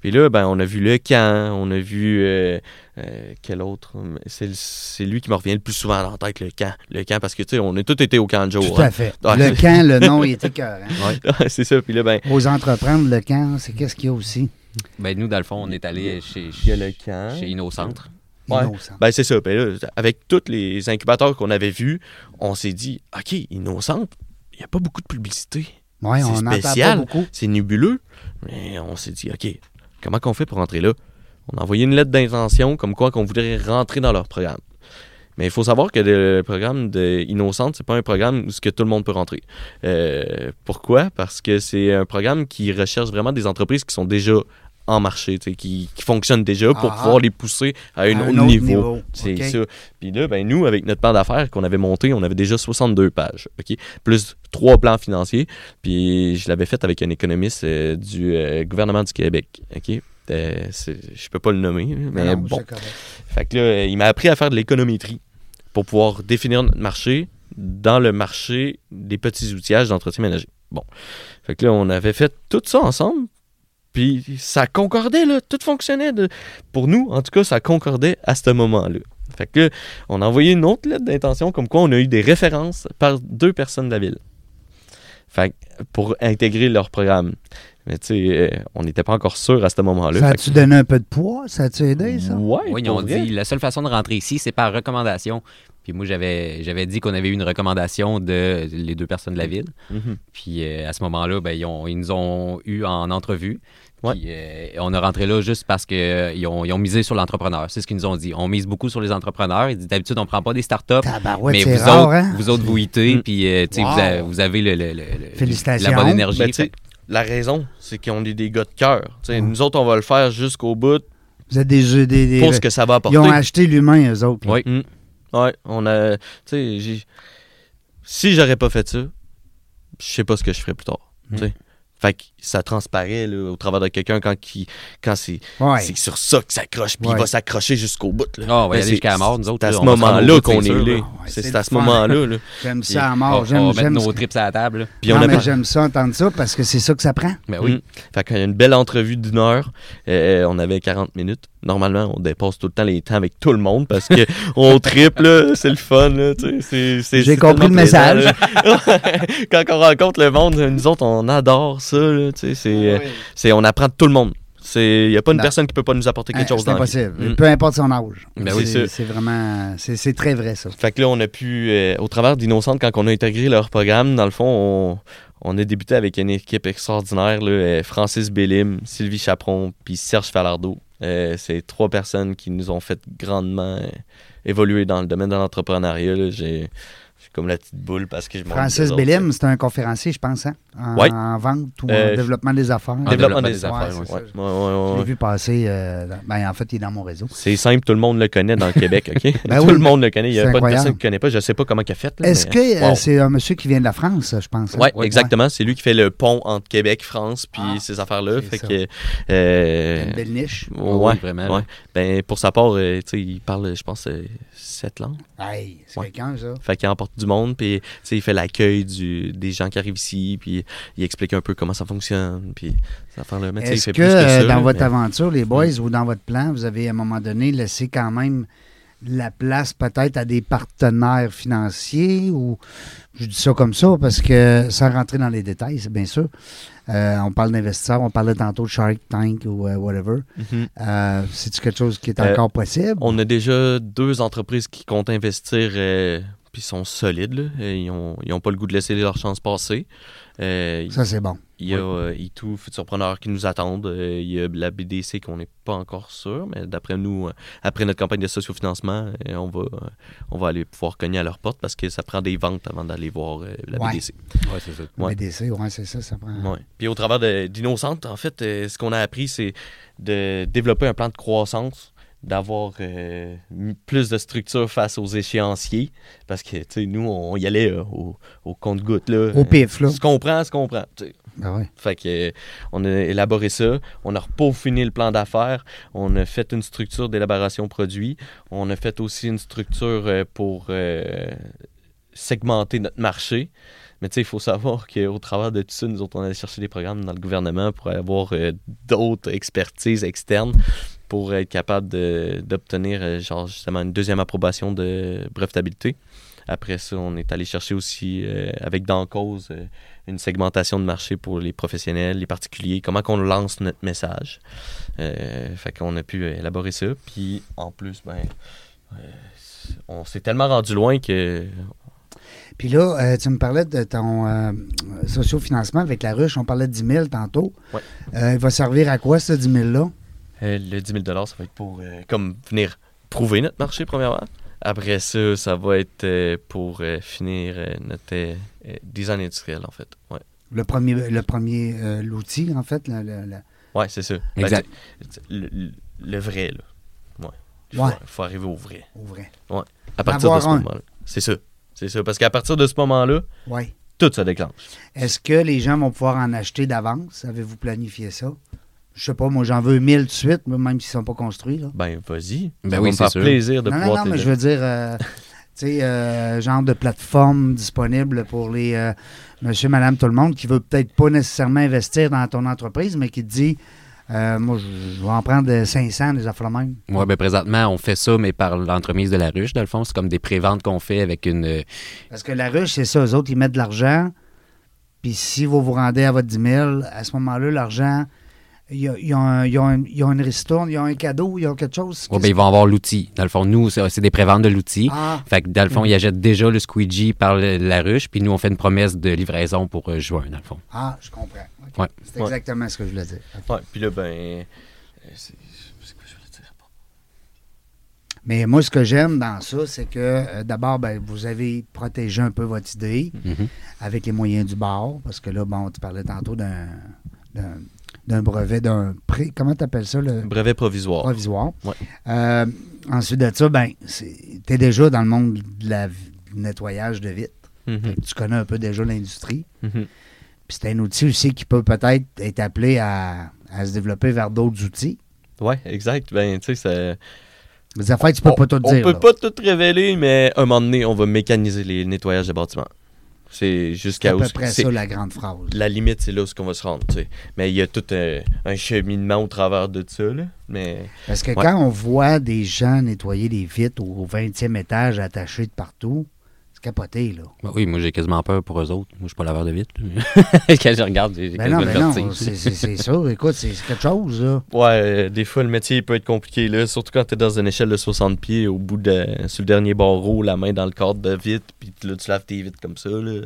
Puis là, ben, on a vu le camp, on a vu euh, euh, quel autre. C'est, lui qui me revient le plus souvent dans la tête, le camp. Le camp, parce que, tu sais, on a tous été au camp de jour. Tout hein. à fait. Ouais. Le camp, le nom, il était cœur. Ouais, c'est ça. Puis là, ben, Aux entreprendre, le camp, c'est qu'est-ce qu'il y a aussi? Ben, nous, dans le fond, on est allé chez, a le camp. chez InnoCentre. Ouais. Innocent. Ben, c'est ça. Ben là, avec tous les incubateurs qu'on avait vus, on s'est dit, OK, Innocente, il n'y a pas beaucoup de publicité. Ouais, c'est spécial. c'est nébuleux. Mais on s'est dit, OK, comment qu'on fait pour rentrer là? On a envoyé une lettre d'intention comme quoi qu'on voudrait rentrer dans leur programme. Mais il faut savoir que le programme de Innocente, c'est pas un programme où que tout le monde peut rentrer. Euh, pourquoi? Parce que c'est un programme qui recherche vraiment des entreprises qui sont déjà en marché, qui, qui fonctionnent déjà pour Ah. pouvoir les pousser à un, À autre, un autre niveau. niveau, C'est ça. Puis là, ben, nous, avec notre plan d'affaires qu'on avait monté, on avait déjà 62 pages, OK? Plus trois plans financiers. Puis je l'avais fait avec un économiste euh, du euh, gouvernement du Québec, OK? Euh, je peux pas le nommer, mais Non, bon. Fait que là, il m'a appris à faire de l'économétrie pour pouvoir définir notre marché dans le marché des petits outillages d'entretien ménager. Bon. Fait que là, on avait fait tout ça ensemble. Puis ça concordait, là. Tout fonctionnait. de- Pour nous, en tout cas, ça concordait à ce moment-là. Fait que là, on a envoyé une autre lettre d'intention comme quoi on a eu des références par deux personnes de la ville. Fait que pour intégrer leur programme. Mais tu sais, euh, on n'était pas encore sûr à ce moment-là. Ça a-tu donné un peu de poids? Ça a-tu aidé, ça? Ouais, Oui, ils ont vrai. dit la seule façon de rentrer ici, c'est par recommandation. Puis moi, j'avais j'avais dit qu'on avait eu une recommandation de les deux personnes de la ville. Mhm. Puis euh, à ce moment-là, ben, ils, ont- ils nous ont eu en entrevue. Ouais. Puis euh, on est rentré là juste parce qu'ils ont, ils ont misé sur l'entrepreneur. C'est ce qu'ils nous ont dit. On mise beaucoup sur les entrepreneurs. Ils disent d'habitude, on prend pas des startups. Tabarouette, mais c'est vous, rare, autres, hein? vous autres, vous hitez, Mm. puis euh, tu sais, Wow. vous, avez, vous avez le, le- le- le- Félicitations. la bonne énergie. Ben, la raison, c'est qu'on est des gars de cœur. Tu sais, Nous autres, on va le faire jusqu'au bout Vous êtes des jeux, des... des- pour ce que ça va apporter. Ils ont acheté l'humain, eux autres. là. Oui. Mm. Ouais, on a. Tu sais, j'ai- si j'aurais pas fait ça, je sais pas ce que je ferais plus tard. tu sais. Fait que ça transparaît là, au travers de quelqu'un quand, qui, quand c'est Ouais. sur ça qu'il s'accroche, puis Ouais. il va s'accrocher jusqu'à bout. Là. Ah, on va Ben, c'est- jusqu'à la mort, nous autres. C'est à ce on va moment-là qu'on est là. C'est à ce moment-là. là. J'aime Puis ça à on, mort. on J'aime va j'aime mettre ce nos que- trips à la table. Puis on a mais j'aime ça entendre ça parce que c'est ça que ça prend. Ben oui. Mm. Fait qu'il y a une belle entrevue d'une heure. Euh, on avait 40 minutes. Normalement, on dépasse tout le temps les temps avec tout le monde parce que on triple, là, c'est le fun. là, tu sais, c'est- c'est- J'ai compris le message. Quand on rencontre le monde, nous autres, on adore ça. là, c'est, euh, c'est, on apprend de tout le monde. Il n'y a pas une Non. personne qui peut pas nous apporter quelque Hein, chose c'est impossible. Mm. Peu importe son âge. Ben oui, c'est vraiment. C'est c'est très vrai, ça. Fait que là, on a pu, euh, au travers d'Innocente, quand on a intégré leur programme, dans le fond, on, on a débuté avec une équipe extraordinaire, là, euh, Francis Bellim, Sylvie Chaperon, puis Serge Falardeau, Euh, c'est trois personnes qui nous ont fait grandement euh, évoluer dans le domaine de l'entrepreneuriat. j'ai comme la petite boule parce que je m'en Francis Bellim, c'est un conférencier, je pense, hein? en, Ouais. en vente ou Euh, en développement des affaires. En Développement des affaires. ouais. Ouais, ouais, Je l'ai vu passer. euh, dans- ben, en fait, il est dans mon réseau. C'est simple, tout le monde le connaît dans le Québec, OK? Ben tout oui. le monde le connaît. Il n'y a pas de personne qui ne connaît pas. Je ne sais pas comment il a fait. Est-ce mais- que euh, Wow. c'est un monsieur qui vient de la France, je pense? hein? Ouais, Ouais. exactement. C'est lui qui fait le pont entre Québec, France, puis Ah, ces affaires-là. c'est Fait que. euh, Une belle niche. ouais, Oui, vraiment, ouais. Ben, pour sa part, euh, tu sais, il parle, je pense, euh, sept langues. Hey, c'est quelqu'un, ça. Fait qu'il emporte du monde, puis tu sais, il fait l'accueil des gens qui arrivent ici, puis il explique un peu comment ça fonctionne, puis ça fait le métier. Est-ce que, plus que euh, ça. dans votre aventure, les boys, ou dans votre plan, vous avez à un moment donné laissé quand même la place peut-être à des partenaires financiers ou je dis ça comme ça parce que sans rentrer dans les détails, c'est bien sûr. euh, on parle d'investisseurs, on parlait tantôt de Shark Tank ou euh, whatever. Mhm. Euh, C'est-tu quelque chose qui est Euh, encore possible? On a déjà deux entreprises qui comptent investir, euh, puis sont solides. là. Euh, Ils n'ont ils ont pas le goût de laisser leur chance passer. Euh, Ça, c'est bon. Il y a euh, E2 Futurpreneurs qui nous attendent. Euh, il y a la BDC qu'on n'est pas encore sûr, mais d'après nous, euh, après notre campagne de sociofinancement, euh, on, va, euh, on va aller pouvoir cogner à leur porte parce que ça prend des ventes avant d'aller voir euh, la Ouais. BDC. Ouais, c'est ça. Ouais. BDC, ouais, c'est ça, ça prend. Ouais. Puis au travers d'Innocente, en fait, euh, ce qu'on a appris, c'est de développer un plan de croissance, d'avoir euh, plus de structure face aux échéanciers, parce que, tu sais, nous, on y allait euh, au, au compte-goutte, là. Au pif, là. Ce qu'on prend, ce qu'on prend. Ben ouais. Fait que euh, on a élaboré ça, on a peaufiné le plan d'affaires, on a fait une structure d'élaboration produit, on a fait aussi une structure pour euh, segmenter notre marché. Mais tu sais, il faut savoir qu'au travers de tout ça, nous autres, on allait chercher des programmes dans le gouvernement pour avoir euh, d'autres expertises externes pour être capable d'obtenir, euh, genre, justement, une deuxième approbation de brevetabilité. Après ça, on est allé chercher aussi, euh, avec dans cause, euh, une segmentation de marché pour les professionnels, les particuliers, comment qu'on lance notre message. Euh, fait qu'on a pu élaborer ça. Puis en plus, ben, on s'est tellement rendu loin que. Puis là, euh, tu me parlais de ton euh, sociofinancement avec la ruche. On parlait de 10 000 tantôt. Ouais. Euh, il va servir à quoi, ce 10 000-là? Euh, le 10 000 ça va être pour euh, comme venir prouver notre marché, premièrement. Après ça, ça va être euh, pour euh, finir euh, notre design industriel, en fait. Ouais, Le premier, le premier euh, l'outil, en fait. le- le- le- ouais c'est ça. Ben, Exact. le, le- le vrai, là. Ouais. Il faut, Ouais. faut arriver au vrai. au vrai. À partir de ce un. moment-là. C'est ça. C'est ça. Parce qu'à partir de ce moment-là, Oui. tout se déclenche. Est-ce que les gens vont pouvoir en acheter d'avance? Avez-vous planifié ça? Je sais pas, moi, j'en veux 1000 tout de suite, même s'ils ne sont pas construits. Là. Ben, vas-y. Ben oui, c'est plaisir de non, non, pouvoir non, mais t'aider. je veux dire, euh, tu sais, euh, genre de plateforme disponible pour les euh, monsieur, madame, tout le monde qui veut peut-être pas nécessairement investir dans ton entreprise, mais qui te dit, euh, moi, je, je vais en prendre 500, des affaires même. Oui, ben présentement, on fait ça, mais par l'entremise de la ruche, dans le fond. C'est comme des préventes qu'on fait avec une. Parce que la ruche, c'est ça, eux autres, ils mettent de l'argent, puis si vous vous rendez à votre 10 000, à ce moment-là, l'argent, il y a, il y a un- il y a un- il y a une ristourne, il y a un cadeau, il y a quelque chose. ouais, ben, ils vont avoir l'outil. Dans le fond, nous, c'est c'est des préventes de l'outil. Ah, Fait que dans le fond, ils achètent déjà le squeegee par le- la ruche, puis nous, on fait une promesse de livraison pour euh, juin, dans le fond. ah, je comprends. Ouais. C'est Ouais. exactement ce que je voulais dire. Ouais, puis là, ben. euh, c'est quoi je voulais dire? Mais moi, ce que j'aime dans ça, c'est que euh, d'abord, ben, vous avez protégé un peu votre idée Mhm. avec les moyens du bord, parce que là, bon, tu parlais tantôt d'un d'un- brevet, d'un pré. Comment tu appelles ça, le Brevet provisoire. provisoire? Ouais. Euh, ensuite de ça, ben, tu es déjà dans le monde de la, du nettoyage de vitres. Mhm, Tu connais un peu déjà l'industrie. mhm. Puis c'est un outil aussi qui peut peut-être être appelé à, à se développer vers d'autres outils. Ouais, exact. Ben, tu sais, ça. Des affaires, tu peux on, pas tout on dire. peut là. pas tout révéler, mais un moment donné, on va mécaniser les nettoyages de bâtiments. C'est C'est jusqu'à à où. peu près c'est- ça, la grande phrase. La limite, c'est là où on va se rendre, tu sais. Mais il y a tout un, un cheminement au travers de ça, là. Mais. Parce que Ouais. quand on voit des gens nettoyer des vitres au 20e étage attachés de partout, c'est capoté, là. Ben oui, moi, j'ai quasiment peur pour eux autres. Moi, je suis pas laveur de vitre. Quand je regarde, j'ai Ben non, quasiment ben non, vertige. c'est ça. Écoute, c'est quelque chose, là. Ouais, euh, des fois, le métier il peut être compliqué, là. Surtout quand t'es dans une échelle de 60 pieds, au bout de. sur le dernier barreau, la main dans le cadre de vitre, puis là, tu laves tes vitres comme ça, là.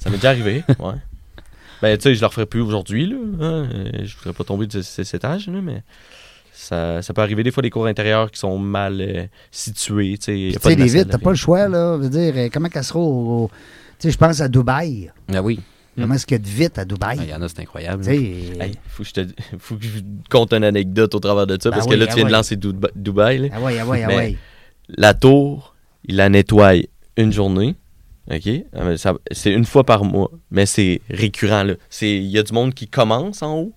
Ça m'est déjà arrivé, ouais. Ben, tu sais, je le referai plus aujourd'hui, là. hein. Euh, Je voudrais pas tomber de cet étage, là, mais. Ça, ça peut arriver des fois des cours intérieurs qui sont mal euh, situés. Tu sais, de les vitres, t'as de pas le choix, là. Je veux dire, euh, comment qu'elle sera au. au- Tu sais, je pense à Dubaï. Ah oui, Comment est-ce qu'il y a de vitres à Dubaï? il y en a, c'est incroyable. Tu sais, Hey, faut, que je te, faut que je compte une anecdote au travers de ça, Ben parce oui, que là, ah tu viens de ouais. lancer Duba- Dubaï. là. Ah ouais, ah ouais, ah ouais. La tour, il la nettoie une journée. OK? Ah, C'est une fois par mois, mais c'est récurrent. là. C'est- Il y a du monde qui commence en haut,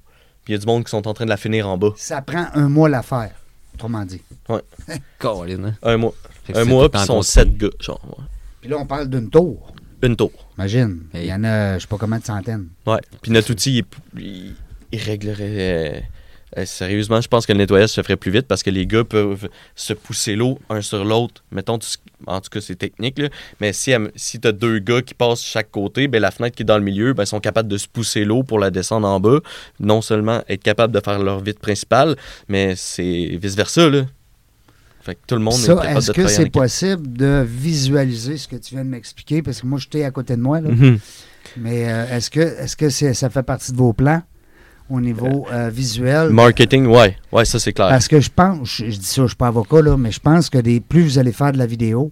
puis il y a du monde qui sont en train de la finir en bas. Ça prend un mois l'affaire, autrement dit. Colin, hein? Un mois. Un mois, puis ils sont sept gars. Genre, ouais. Puis là, on parle d'une tour. Une tour. Imagine. Il Hey. y en a, je sais pas combien de centaines. Ouais. Puis notre outil, il, est- il- il réglerait. Euh, sérieusement, je pense que le nettoyage se ferait plus vite parce que les gars peuvent se pousser l'eau un sur l'autre. Mettons, tu- en tout cas, c'est technique, là. mais si, si tu as deux gars qui passent chaque côté, ben, la fenêtre qui est dans le milieu, ben, ils sont capables de se pousser l'eau pour la descendre en bas. Non seulement être capable de faire leur vitre principale, mais c'est vice-versa. Là. Fait que tout le monde est Ça, capable est-ce de que c'est possible de visualiser ce que tu viens de m'expliquer? Parce que moi, j'étais à côté de moi, là. Mhm. Mais euh, est-ce que, est-ce que c'est- ça fait partie de vos plans? Au niveau euh, visuel? Marketing, ouais. Ouais, ça, c'est clair. Parce que je pense, je, je dis ça, je suis pas avocat, là, mais je pense que des, plus vous allez faire de la vidéo,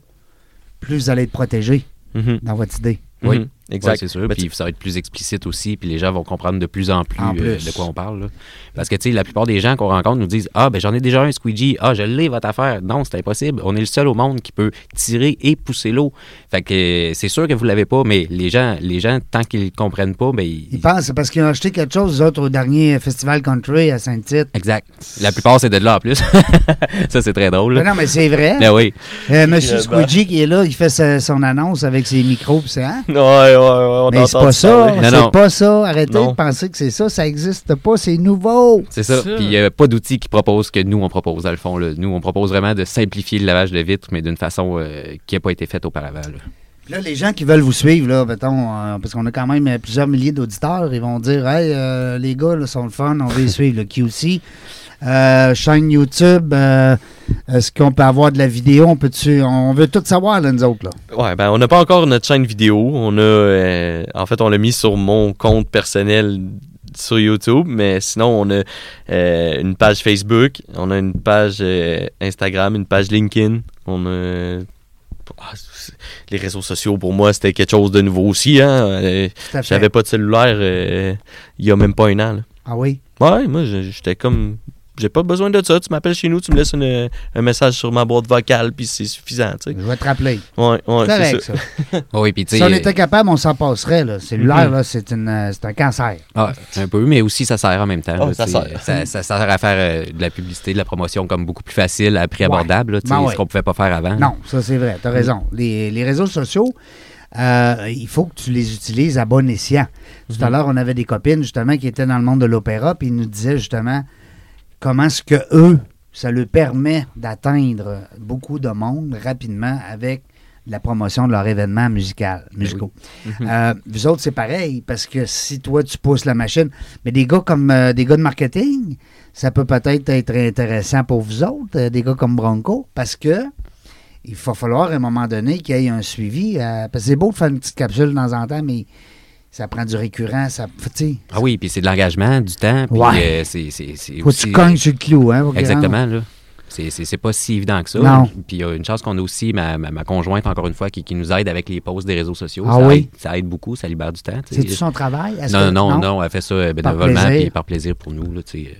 plus vous allez être protégé Mhm. dans votre idée. Oui. Mhm. Exact. Ouais, c'est sûr. Ben, Puis ça va être plus explicite aussi, puis les gens vont comprendre de plus en plus, En euh, de quoi on parle. là. Parce que, tu sais, la plupart des gens qu'on rencontre nous disent Ah, ben j'en ai déjà un squeegee. Ah, je l'ai, votre affaire. Non, c'est impossible. On est le seul au monde qui peut tirer et pousser l'eau. Fait que euh, c'est sûr que vous l'avez pas, mais les gens, les gens tant qu'ils comprennent pas, ben ils. Ils pensent, c'est parce qu'ils ont acheté quelque chose, eux autres, au dernier festival country à Saint-Tite. Exact. La plupart, c'est de là en plus. ça, c'est très drôle. Mais là. non, mais c'est vrai. Ben oui. Euh, Monsieur Finalement. Squeegee qui est là, il fait sa- son annonce avec ses micros, pis c'est hein? Ouais, ouais, ouais. On Mais c'est pas ça, c'est pas ça. Arrêtez Non. de penser que c'est ça, ça existe pas, c'est nouveau. C'est ça. Puis il n'y a pas d'outils qui proposent que nous, on propose, dans le fond. là. Nous, on propose vraiment de simplifier le lavage de vitres, mais d'une façon euh, qui n'a pas été faite auparavant. là. Puis Là, les gens qui veulent vous suivre, là, mettons, euh, parce qu'on a quand même plusieurs milliers d'auditeurs, ils vont dire Hey, euh, les gars, là, sont le fun, on veut les suivre. Le QC, euh, chaîne YouTube, euh, est-ce qu'on peut avoir de la vidéo? On, peut on veut tout savoir, là, nous autres. Là. Ouais, ben on n'a pas encore notre chaîne vidéo. On a, euh, en fait, on l'a mis sur mon compte personnel sur YouTube, mais sinon on a euh, une page Facebook, on a une page euh, Instagram, une page LinkedIn. On a ah, les réseaux sociaux pour moi c'était quelque chose de nouveau aussi. Hein? Euh. J'avais pas de cellulaire euh, il y a même pas un an. là. Ah oui? Ouais, moi j'étais comme j'ai pas besoin de ça. Tu m'appelles chez nous, tu me laisses une- un message sur ma boîte vocale, puis c'est suffisant. Tu sais. Je vais te rappeler. Ouais, ouais, C'est correct, ça. ça. Oui, puis tu Si on était capable, on s'en passerait. Là. Cellulaire, Mhm. là, c'est, une, euh, c'est un cancer. Ah, un peu, mais aussi ça sert en même temps. Là, ça sert. Ça, ça sert à faire euh, de la publicité, de la promotion comme beaucoup plus facile, à prix Ouais. abordable, là, Ben ouais. ce qu'on pouvait pas faire avant. Non, ça c'est vrai, tu as raison. Les, les réseaux sociaux, euh, il faut que tu les utilises à bon escient. Tout à l'heure, on avait des copines justement qui étaient dans le monde de l'opéra, puis ils nous disaient justement comment est-ce que eux, ça leur permet d'atteindre beaucoup de monde rapidement avec la promotion de leur événement musical, musicaux? Euh, vous autres, c'est pareil, parce que si toi, tu pousses la machine, mais des gars comme euh, des gars de marketing, ça peut peut-être être intéressant pour vous autres, euh, des gars comme Bronco, parce que il va falloir à un moment donné qu'il y ait un suivi. parce que c'est beau de faire une petite capsule de temps en temps, mais ça prend du récurrent. Ça, tu sais, Ah oui, puis c'est de l'engagement, du temps, puis Ouais. euh, c'est c'est- c'est faut que aussi- tu cognes sur le clou. Hein. Exactement, là. C'est- C'est c'est pas si évident que ça. Non. Puis il y a une chance qu'on a aussi ma, ma, ma conjointe, encore une fois, qui, qui nous aide avec les posts des réseaux sociaux. Ah ça, oui? aide, ça aide beaucoup, ça libère du temps. C'est-tu son travail? Est-ce Non, que- non, non, elle fait ça euh, bénévolement puis par plaisir pour nous. Là, tu sais.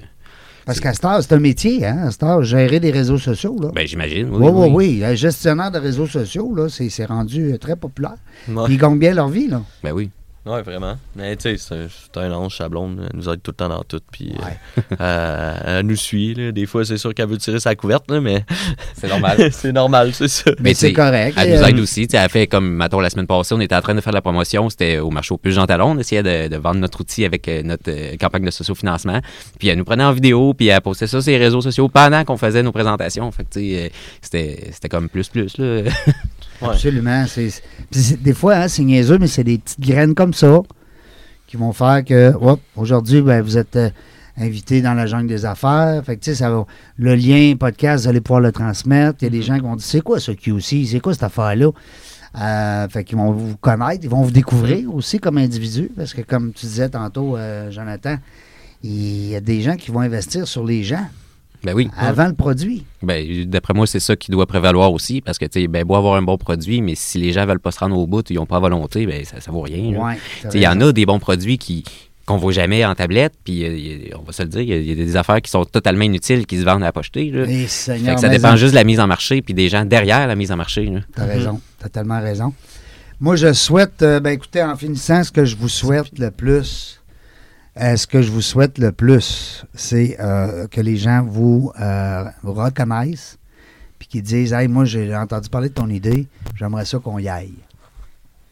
Parce qu'à heure, c'est un métier, hein? À heure, gérer des réseaux sociaux. Là. Ben, j'imagine. oui, oui, oui. Le gestionnaire de réseaux sociaux, là, c'est, c'est rendu euh, très populaire. Ouais. Ils gagnent bien leur vie, là. Ben oui. Ouais, vraiment. Mais tu sais, c'est un- un ange, sa blonde. Elle nous aide tout le temps dans tout. Puis Ouais. euh, elle nous suit. Là. Des fois, c'est sûr qu'elle veut tirer sa couverte, là, mais C'est normal. c'est normal, c'est ça. Mais c'est correct. Elle nous euh, aide aussi. tu sais, Elle fait comme, mettons, la semaine passée, on était en train de faire de la promotion. C'était au marché aux puces Jean Talon. On essayait de, de vendre notre outil avec euh, notre euh, campagne de sociofinancement. Puis elle nous prenait en vidéo, puis elle postait ça sur les réseaux sociaux pendant qu'on faisait nos présentations. Fait que, tu sais, euh, c'était c'était comme plus, plus, là. Ouais. Absolument. C'est, des fois, hein, c'est niaiseux, mais c'est des petites graines comme ça qui vont faire que, hop, aujourd'hui, ben, vous êtes euh, invité dans la jungle des affaires. Fait que, tu sais, ça va- le lien podcast, vous allez pouvoir le transmettre. Il y a des gens qui vont dire, c'est quoi ce QC? C'est quoi cette affaire-là? Euh, fait qu'ils vont vous connaître, ils vont vous découvrir aussi comme individu, parce que comme tu disais tantôt, euh, Jonathan, il y a des gens qui vont investir sur les gens. Ben oui. avant le produit. Ben, d'après moi, c'est ça qui doit prévaloir aussi, parce que, tu sais, ben, beau avoir un bon produit, mais si les gens veulent pas se rendre au bout, ils n'ont pas volonté, ben, ça, ça vaut rien. Ouais, Tu Il y en a des bons produits qui qu'on voit jamais en tablette, puis euh, on va se le dire, il y a- des affaires qui sont totalement inutiles qui se vendent à pocheter. Fait Seigneur, que ça dépend en- juste de la mise en marché, puis des gens derrière la mise en marché. là. T'as raison. T'as tellement raison. Moi, je souhaite, euh, ben écoutez, en finissant, ce que je vous souhaite le plus, euh, ce que je vous souhaite le plus, c'est euh, que les gens vous, euh, vous reconnaissent, puis qu'ils disent, hey, moi, j'ai entendu parler de ton idée, j'aimerais ça qu'on y aille.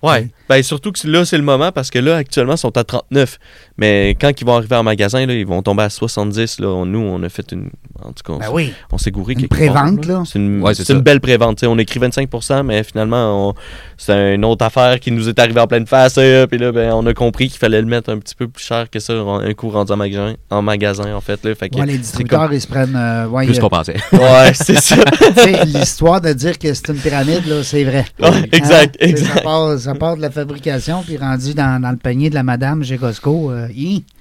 Ouais. Ben, surtout que là, c'est le moment parce que là, actuellement, ils sont à 39. Mais quand ils vont arriver en magasin, là, ils vont tomber à 70. Là. On- Nous, on a fait une. En tout cas, on, Ben oui. on s'est gouré Une quelque part, prévente, là. C'est une, Ouais, belle prévente. On écrit 25% mais finalement, on- c'est une autre affaire qui nous est arrivée en pleine face. euh, Puis là, ben, on a compris qu'il fallait le mettre un petit peu plus cher que ça, un coup rendu en magasin, en, magasin, en fait. Là. Fait que Ouais, les distributeurs, ils se prennent. euh, ouais, Plus euh, qu'on pensait. Ouais, c'est ça. L'histoire de dire que c'est une pyramide, là, c'est vrai. Ouais, exact, Hein? Tu sais, Ça exact. part, ça part de la fabrication, puis rendu dans, dans le panier de la madame chez Costco. euh,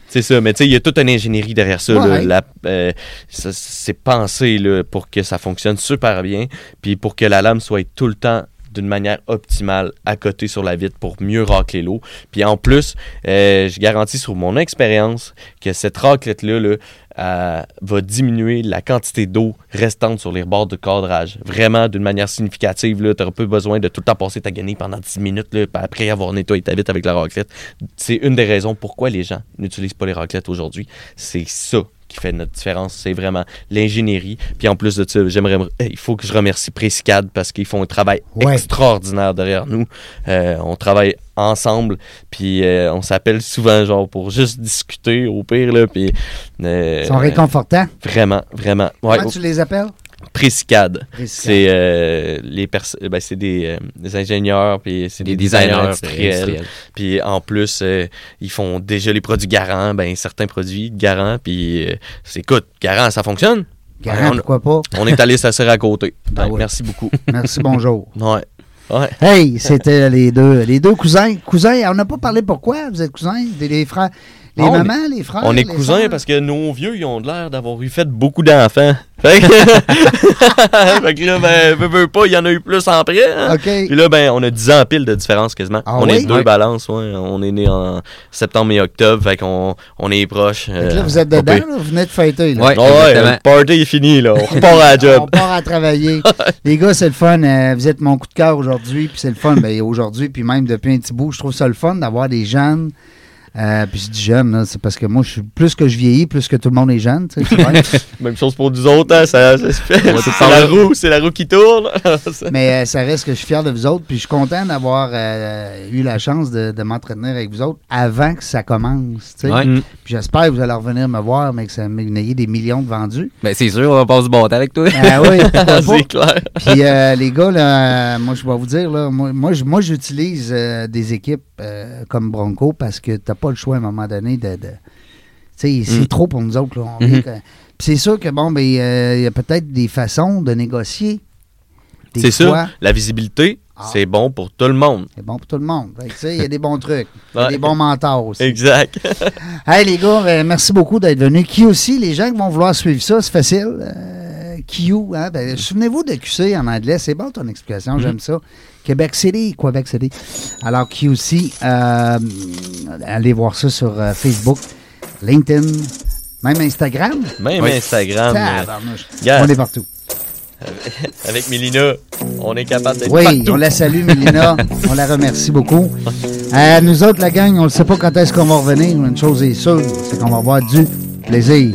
C'est ça, mais tu sais, il y a toute une ingénierie derrière ça. là. Ouais. La- euh, c'est pensé là, pour que ça fonctionne super bien, puis pour que la lame soit tout le temps d'une manière optimale à côté sur la vitre pour mieux racler l'eau. Puis en plus, euh, je garantis sur mon expérience que cette raclette-là là, euh, va diminuer la quantité d'eau restante sur les bords de cadrage. Vraiment d'une manière significative. Tu n'auras pas besoin de tout le temps passer ta guenille pendant 10 minutes là, après avoir nettoyé ta vitre avec la raclette. C'est une des raisons pourquoi les gens n'utilisent pas les raclettes aujourd'hui. C'est ça qui fait notre différence. C'est vraiment l'ingénierie. Puis en plus de ça, j'aimerais, il faut que je remercie Précicade parce qu'ils font un travail Ouais. extraordinaire derrière nous. Euh, on travaille ensemble, puis euh, on s'appelle souvent genre pour juste discuter au pire là, puis euh, Ils sont réconfortants. vraiment, vraiment. Ouais, Comment tu les appelles? Précicade. C'est euh, les pers- ben, c'est des, euh, des ingénieurs puis c'est des, Des designers designers industriels. industriels. Puis en plus euh, ils font déjà les produits garants, ben certains produits garants puis euh, c'est écoute, garant ça fonctionne. Garant, on- pourquoi pas? On est allé s'asseoir à côté. Ben Ouais, oui. Merci beaucoup. Merci, bonjour. Ouais. Ouais. Hey, c'était les deux, les deux cousins. Cousins, on n'a pas parlé pourquoi vous êtes cousins, des, frères, les on mamans, les frères. On est cousins parce que nos vieux, ils ont l'air d'avoir eu fait beaucoup d'enfants. Fait que, fait que là, ben, veux, veux pas, il y en a eu plus en près. hein. OK. Puis là, ben, on a 10 ans pile de différence quasiment. Ah on oui? est deux Ouais. balances, ouais. On est né en septembre et octobre, fait qu'on on est proches. Fait que là, vous êtes dedans, là, vous venez de fêter. Là. Ouais. Ouais, le party est fini, là. On repart à la job. On part à travailler. les gars, c'est le fun. euh, vous êtes mon coup de cœur aujourd'hui, puis c'est le fun. Ben, aujourd'hui, puis même depuis un petit bout, je trouve ça le fun d'avoir des jeunes. Euh, puis je dis jeunes, là, c'est parce que moi, je suis plus que je vieillis, plus que tout le monde est jeune. Même chose pour nous autres, hein, ça, ça se fait. C'est la roue, c'est la roue qui tourne. Mais euh, ça reste que je suis fier de vous autres, puis je suis content d'avoir euh, eu la chance de, de m'entretenir avec vous autres avant que ça commence. tu sais. Ouais. Mm. Puis j'espère que vous allez revenir me voir, mais que ça m'ayez des millions de vendus. Ben, c'est sûr, on va passer du bon temps avec toi. Ah oui, c'est clair. Puis euh, les gars, là, moi je vais vous dire, là, moi, moi, j'utilise euh, des équipes euh, comme Bronco parce que t'as pas le choix à un moment donné de. de- tu sais, c'est Mm. trop pour nous autres. Mhm. Puis c'est sûr que bon, ben, euh, il y a peut-être des façons de négocier. C'est fois, La visibilité, Ah. c'est bon pour tout le monde. C'est bon pour tout le monde. Il y a des bons trucs. Ouais. des bons mentors aussi. Exact. Hey les gars, ben, merci beaucoup d'être venus. Qui aussi, les gens qui vont vouloir suivre ça, c'est facile. Euh, Q, hein? Ben, souvenez-vous de QC en anglais, c'est bon ton explication, j'aime ça. Québec City, Québec City. Alors QC, euh, allez voir ça sur euh, Facebook, LinkedIn, même Instagram. Même Oui. Instagram. On est partout. avec Mélina, on est capable d'être Oui, partout. on la salue, Mélina. on la remercie beaucoup. Euh, nous autres, la gang, on ne sait pas quand est-ce qu'on va revenir. Une chose est sûre, c'est qu'on va avoir du plaisir.